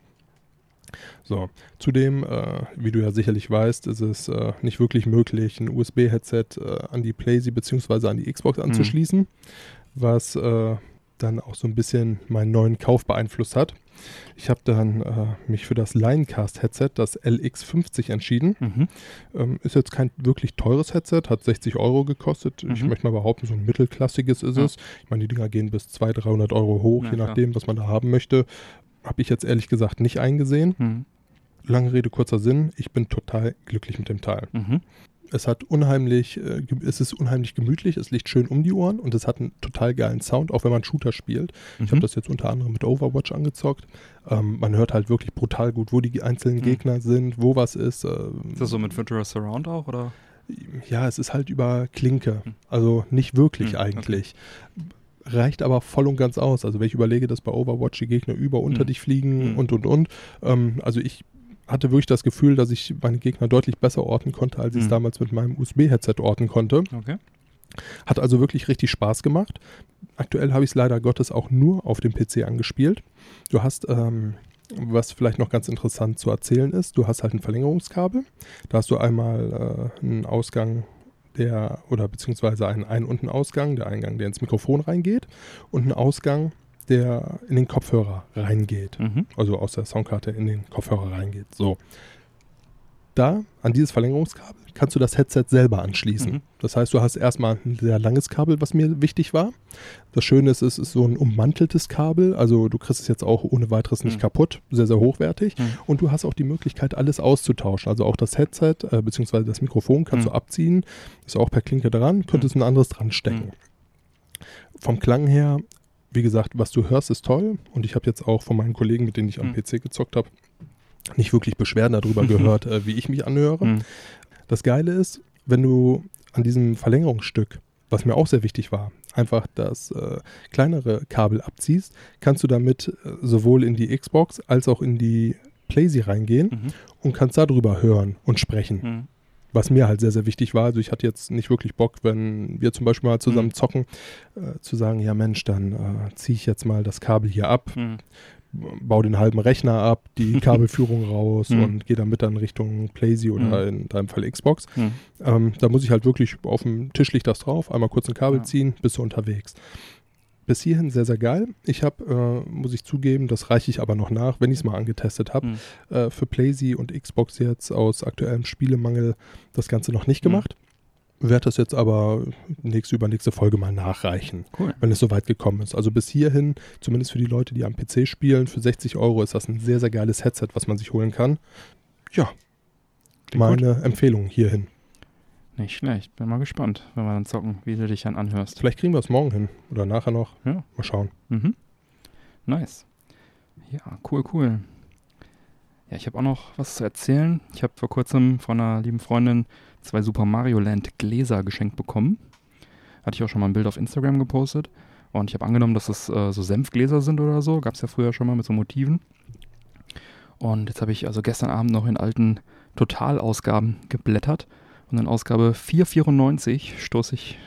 So, zudem, äh, wie du ja sicherlich weißt, ist es äh, nicht wirklich möglich, ein USB-Headset äh, an die PlayStation bzw. an die Xbox anzuschließen, was äh, dann auch so ein bisschen meinen neuen Kauf beeinflusst hat. Ich habe dann äh, mich für das Linecast-Headset, das LX50, entschieden. Mhm. Ähm, ist jetzt kein wirklich teures Headset, hat 60 Euro gekostet. Ich Mhm. möchte mal behaupten, so ein mittelklassiges ist Ja. es. Ich meine, die Dinger gehen bis 200, 300 Euro hoch, Ja, je klar. nachdem, was man da haben möchte. Habe ich jetzt ehrlich gesagt nicht eingesehen. Mhm. Lange Rede, kurzer Sinn. Ich bin total glücklich mit dem Teil. Mhm. Es hat unheimlich, äh, es ist unheimlich gemütlich, es liegt schön um die Ohren und es hat einen total geilen Sound, auch wenn man Shooter spielt. Ich habe Mhm. das jetzt unter anderem mit Overwatch angezockt. Ähm, man hört halt wirklich brutal gut, wo die einzelnen Mhm. Gegner sind, wo was ist. Äh, Ist das so mit Ventura Surround auch, oder? ja, es ist halt über Klinke. Hm. Also nicht wirklich Hm, okay. eigentlich. Reicht aber voll und ganz aus. Also wenn ich überlege, dass bei Overwatch die Gegner über unter Hm. dich fliegen Hm. und und und. Ähm, also ich hatte wirklich das Gefühl, dass ich meine Gegner deutlich besser orten konnte, als ich es Hm. damals mit meinem USB-Headset orten konnte. Okay. Hat also wirklich richtig Spaß gemacht. Aktuell habe ich es leider Gottes auch nur auf dem PC angespielt. Du hast, ähm, was vielleicht noch ganz interessant zu erzählen ist, du hast halt ein Verlängerungskabel. Da hast du einmal äh, einen Ausgang, der, oder beziehungsweise einen Ein- und einen Ausgang, der Eingang, der ins Mikrofon reingeht, und einen Ausgang, der in den Kopfhörer reingeht Mhm. also aus der Soundkarte in den Kopfhörer reingeht. So. Da, an dieses Verlängerungskabel, kannst du das Headset selber anschließen. Mhm. Das heißt, du hast erstmal ein sehr langes Kabel, was mir wichtig war. Das Schöne ist, es ist so ein ummanteltes Kabel, also du kriegst es jetzt auch ohne weiteres nicht Mhm. kaputt, sehr, sehr hochwertig. Mhm. Und du hast auch die Möglichkeit, alles auszutauschen. Also auch das Headset, äh, beziehungsweise das Mikrofon kannst Mhm. du abziehen, ist auch per Klinke dran, könntest ein anderes dran stecken. Vom Klang her wie gesagt, was du hörst, ist toll. Und ich habe jetzt auch von meinen Kollegen, mit denen ich am Hm. PC gezockt habe, nicht wirklich Beschwerden darüber *laughs* gehört, äh, wie ich mich anhöre. Hm. Das Geile ist, wenn du an diesem Verlängerungsstück, was mir auch sehr wichtig war, einfach das äh, kleinere Kabel abziehst, kannst du damit äh, sowohl in die Xbox als auch in die PlayStation reingehen Mhm. und kannst darüber hören und sprechen. Mhm. Was mir halt sehr, sehr wichtig war. Also ich hatte jetzt nicht wirklich Bock, wenn wir zum Beispiel mal zusammen Mhm. zocken, äh, zu sagen, ja Mensch, dann äh, ziehe ich jetzt mal das Kabel hier ab, Mhm. baue den halben Rechner ab, die *laughs* Kabelführung raus Mhm. und gehe dann dann Richtung PlayStation oder in deinem Fall Xbox. Mhm. Ähm, da muss ich halt wirklich auf dem Tisch liegt das drauf, einmal kurz ein Kabel Ja. ziehen, bist du unterwegs. Bis hierhin sehr, sehr geil. Ich habe, äh, muss ich zugeben, das reiche ich aber noch nach, wenn ich es mal angetestet habe, Mhm. äh, für PlayStation und Xbox jetzt aus aktuellem Spielemangel das Ganze noch nicht Mhm. gemacht. Werde das jetzt aber nächste, übernächste Folge mal nachreichen, Cool. wenn es soweit gekommen ist. Also bis hierhin, zumindest für die Leute, die am PC spielen, für 60 Euro ist das ein sehr, sehr geiles Headset, was man sich holen kann. Ja, Klingt gut. meine Empfehlung hierhin. Nicht schlecht. Bin mal gespannt, wenn wir dann zocken, wie du dich dann anhörst. Vielleicht kriegen wir es morgen hin oder nachher noch. Ja. Mal schauen. Mhm. Nice. Ja, cool, cool. Ja, ich habe auch noch was zu erzählen. Ich habe vor kurzem von einer lieben Freundin zwei Super Mario Land Gläser geschenkt bekommen. Hatte ich auch schon mal ein Bild auf Instagram gepostet. Und ich habe angenommen, dass es äh, so Senfgläser sind oder so. Gab es ja früher schon mal mit so Motiven. Und jetzt habe ich also gestern Abend noch in alten Totalausgaben geblättert. Und in Ausgabe 494 stoße ich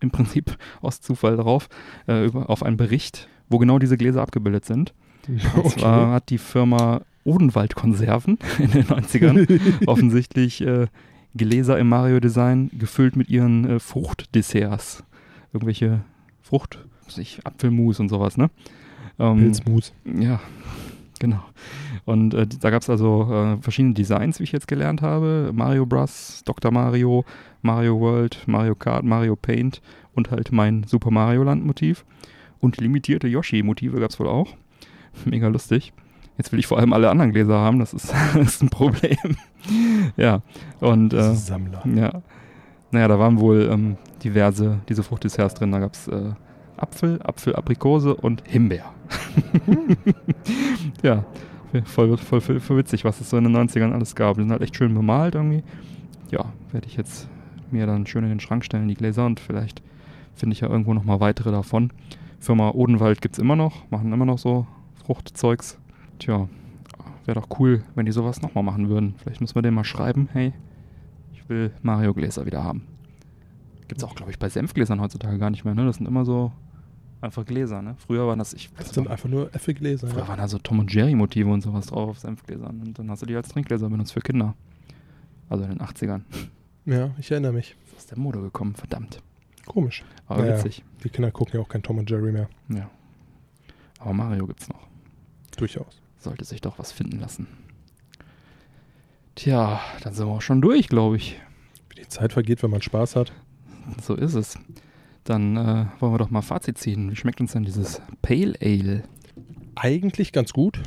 im Prinzip aus Zufall drauf, äh, über, auf einen Bericht, wo genau diese Gläser abgebildet sind. Und zwar hat die Firma Odenwald Konserven *laughs* in den 90ern *laughs* offensichtlich äh, Gläser im Mario-Design gefüllt mit ihren äh, Fruchtdesserts. Irgendwelche Frucht, ich, Apfelmus und sowas, ne? Ähm, Pilzmus. ja, genau. Und äh, da gab es also äh, verschiedene Designs, wie ich jetzt gelernt habe. Mario Bros, Dr. Mario, Mario World, Mario Kart, Mario Paint und halt mein Super Mario Land Motiv. Und limitierte Yoshi-Motive gab es wohl auch. *laughs* Mega lustig. Jetzt will ich vor allem alle anderen Gläser haben, das ist, *laughs* das ist ein Problem. *laughs* ja, und äh, Sammler. ja. Naja, da waren wohl ähm, diverse, diese Fruchtdesserts drin. Da gab es äh, Apfel, Apfel, Aprikose und Himbeer. *laughs* ja, voll, voll, voll, voll witzig, was es so in den 90ern alles gab. Die sind halt echt schön bemalt irgendwie. Ja, werde ich jetzt mir dann schön in den Schrank stellen, die Gläser. Und vielleicht finde ich ja irgendwo nochmal weitere davon. Firma Odenwald gibt es immer noch, machen immer noch so Fruchtzeugs. Tja, wäre doch cool, wenn die sowas nochmal machen würden. Vielleicht müssen wir denen mal schreiben, hey, ich will Mario-Gläser wieder haben. Gibt es auch, glaube ich, bei Senfgläsern heutzutage gar nicht mehr, ne? Das sind immer so einfach Gläser, ne? Früher waren das, ich Das sind einfach nur Äpfelgläser. Früher Ja. waren da so Tom und Jerry Motive und sowas drauf auf Senfgläsern. Und dann hast du die als Trinkgläser benutzt für Kinder. Also in den 80ern. ja, ich erinnere mich. Ist aus der Mode gekommen, verdammt. Komisch. Aber Naja. witzig. Die Kinder gucken ja auch kein Tom und Jerry mehr. Ja. Aber Mario gibt's noch. Durchaus. Sollte sich doch was finden lassen. Tja, dann sind wir auch schon durch, glaube ich. Wie die Zeit vergeht, wenn man Spaß hat. So ist es. Dann äh, wollen wir doch mal Fazit ziehen. Wie schmeckt uns denn dieses Pale Ale? Eigentlich ganz gut.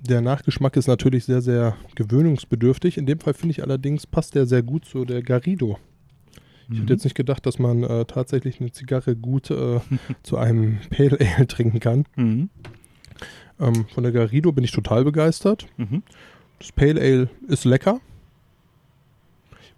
Der Nachgeschmack ist natürlich sehr, sehr gewöhnungsbedürftig. In dem Fall finde ich allerdings, passt der sehr gut zu der Garrido. Ich Mhm. hätte jetzt nicht gedacht, dass man äh, tatsächlich eine Zigarre gut äh, *laughs* zu einem Pale Ale trinken kann. Mhm. Ähm, von der Garrido bin ich total begeistert. Mhm. Das Pale Ale ist lecker.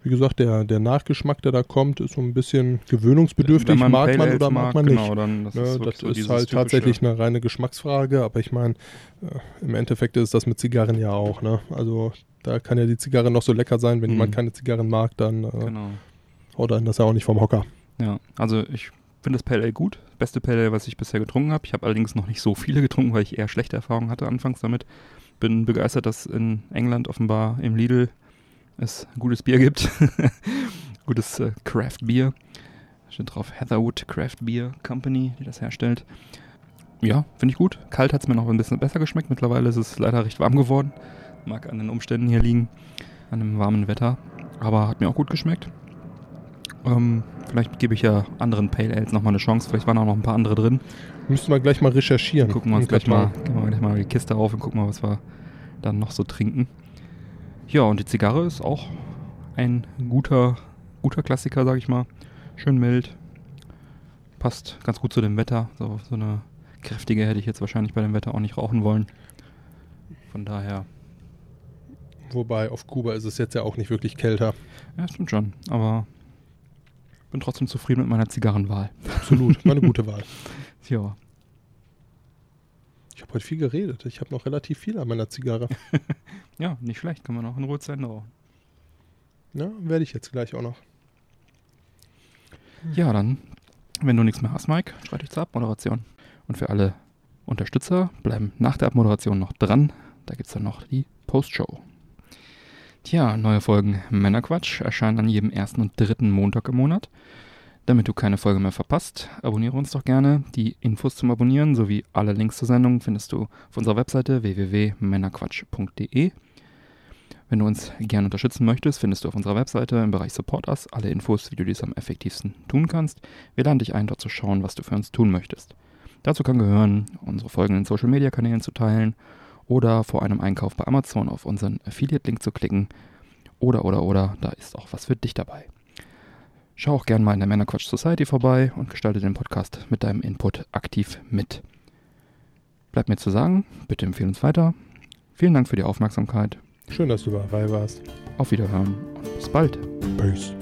Wie gesagt, der, der Nachgeschmack, der da kommt, ist so ein bisschen gewöhnungsbedürftig. Wenn mag Pale man oder mag man genau, nicht. Dann, das Ne, ist, das so ist dieses halt tatsächlich eine reine Geschmacksfrage, aber ich meine, äh, im Endeffekt ist das mit Zigarren ja auch. Ne? Also da kann ja die Zigarre noch so lecker sein, wenn Mhm. jemand keine Zigarren mag, dann äh, Genau. haut einen das ja auch nicht vom Hocker. Ja, also ich finde das Pale Ale gut. Beste Pale Ale, was ich bisher getrunken habe. Ich habe allerdings noch nicht so viele getrunken, weil ich eher schlechte Erfahrungen hatte anfangs damit. Bin begeistert, dass in England offenbar im Lidl es gutes Bier gibt. *laughs* gutes äh, Craft Bier. Steht drauf Heatherwood Craft Beer Company, die das herstellt. Ja, finde ich gut. Kalt hat es mir noch ein bisschen besser geschmeckt. Mittlerweile ist es leider recht warm geworden. Mag an den Umständen hier liegen, an dem warmen Wetter. Aber hat mir auch gut geschmeckt. Ähm, vielleicht gebe ich ja anderen Pale Ales nochmal eine Chance. Vielleicht waren auch noch ein paar andere drin. Müssten wir gleich mal recherchieren. Gucken wir uns gleich mal, gehen wir gleich mal die Kiste auf und gucken mal, was wir dann noch so trinken. Ja, und die Zigarre ist auch ein guter, guter Klassiker, sag ich mal. Schön mild. passt ganz gut zu dem Wetter. So, so eine kräftige hätte ich jetzt wahrscheinlich bei dem Wetter auch nicht rauchen wollen. Von daher, Wobei auf Kuba ist es jetzt ja auch nicht wirklich kälter. ja, stimmt schon. Aber bin trotzdem zufrieden mit meiner Zigarrenwahl. Absolut, war eine gute Wahl. *laughs* Ja, habe heute viel geredet. Ich habe noch relativ viel an meiner Zigarre. *laughs* ja, nicht schlecht. Kann man auch in Ruhe zu Ende rauchen. Ja, werde ich jetzt gleich auch noch. Ja, dann, wenn du nichts mehr hast, Mike, schreite ich zur Abmoderation. Und für alle Unterstützer bleiben nach der Abmoderation noch dran. Da gibt es dann noch die Postshow. Tja, neue Folgen Männerquatsch erscheinen an jedem ersten und dritten Montag im Monat. Damit du keine Folge mehr verpasst, abonniere uns doch gerne. Die Infos zum Abonnieren sowie alle Links zur Sendung findest du auf unserer Webseite www.männerquatsch.de. Wenn du uns gerne unterstützen möchtest, findest du auf unserer Webseite im Bereich Support Us alle Infos, wie du dies am effektivsten tun kannst. Wir laden dich ein, dort zu schauen, was du für uns tun möchtest. Dazu kann gehören, unsere Folgen in Social Media Kanälen zu teilen oder vor einem Einkauf bei Amazon auf unseren Affiliate-Link zu klicken. Oder, oder, oder, da ist auch was für dich dabei. Schau auch gerne mal in der Männerquatsch Society vorbei und gestalte den Podcast mit deinem Input aktiv mit. Bleibt mir zu sagen, bitte empfehle uns weiter. Vielen Dank für die Aufmerksamkeit. Schön, dass du dabei warst. Auf Wiederhören und bis bald. Peace.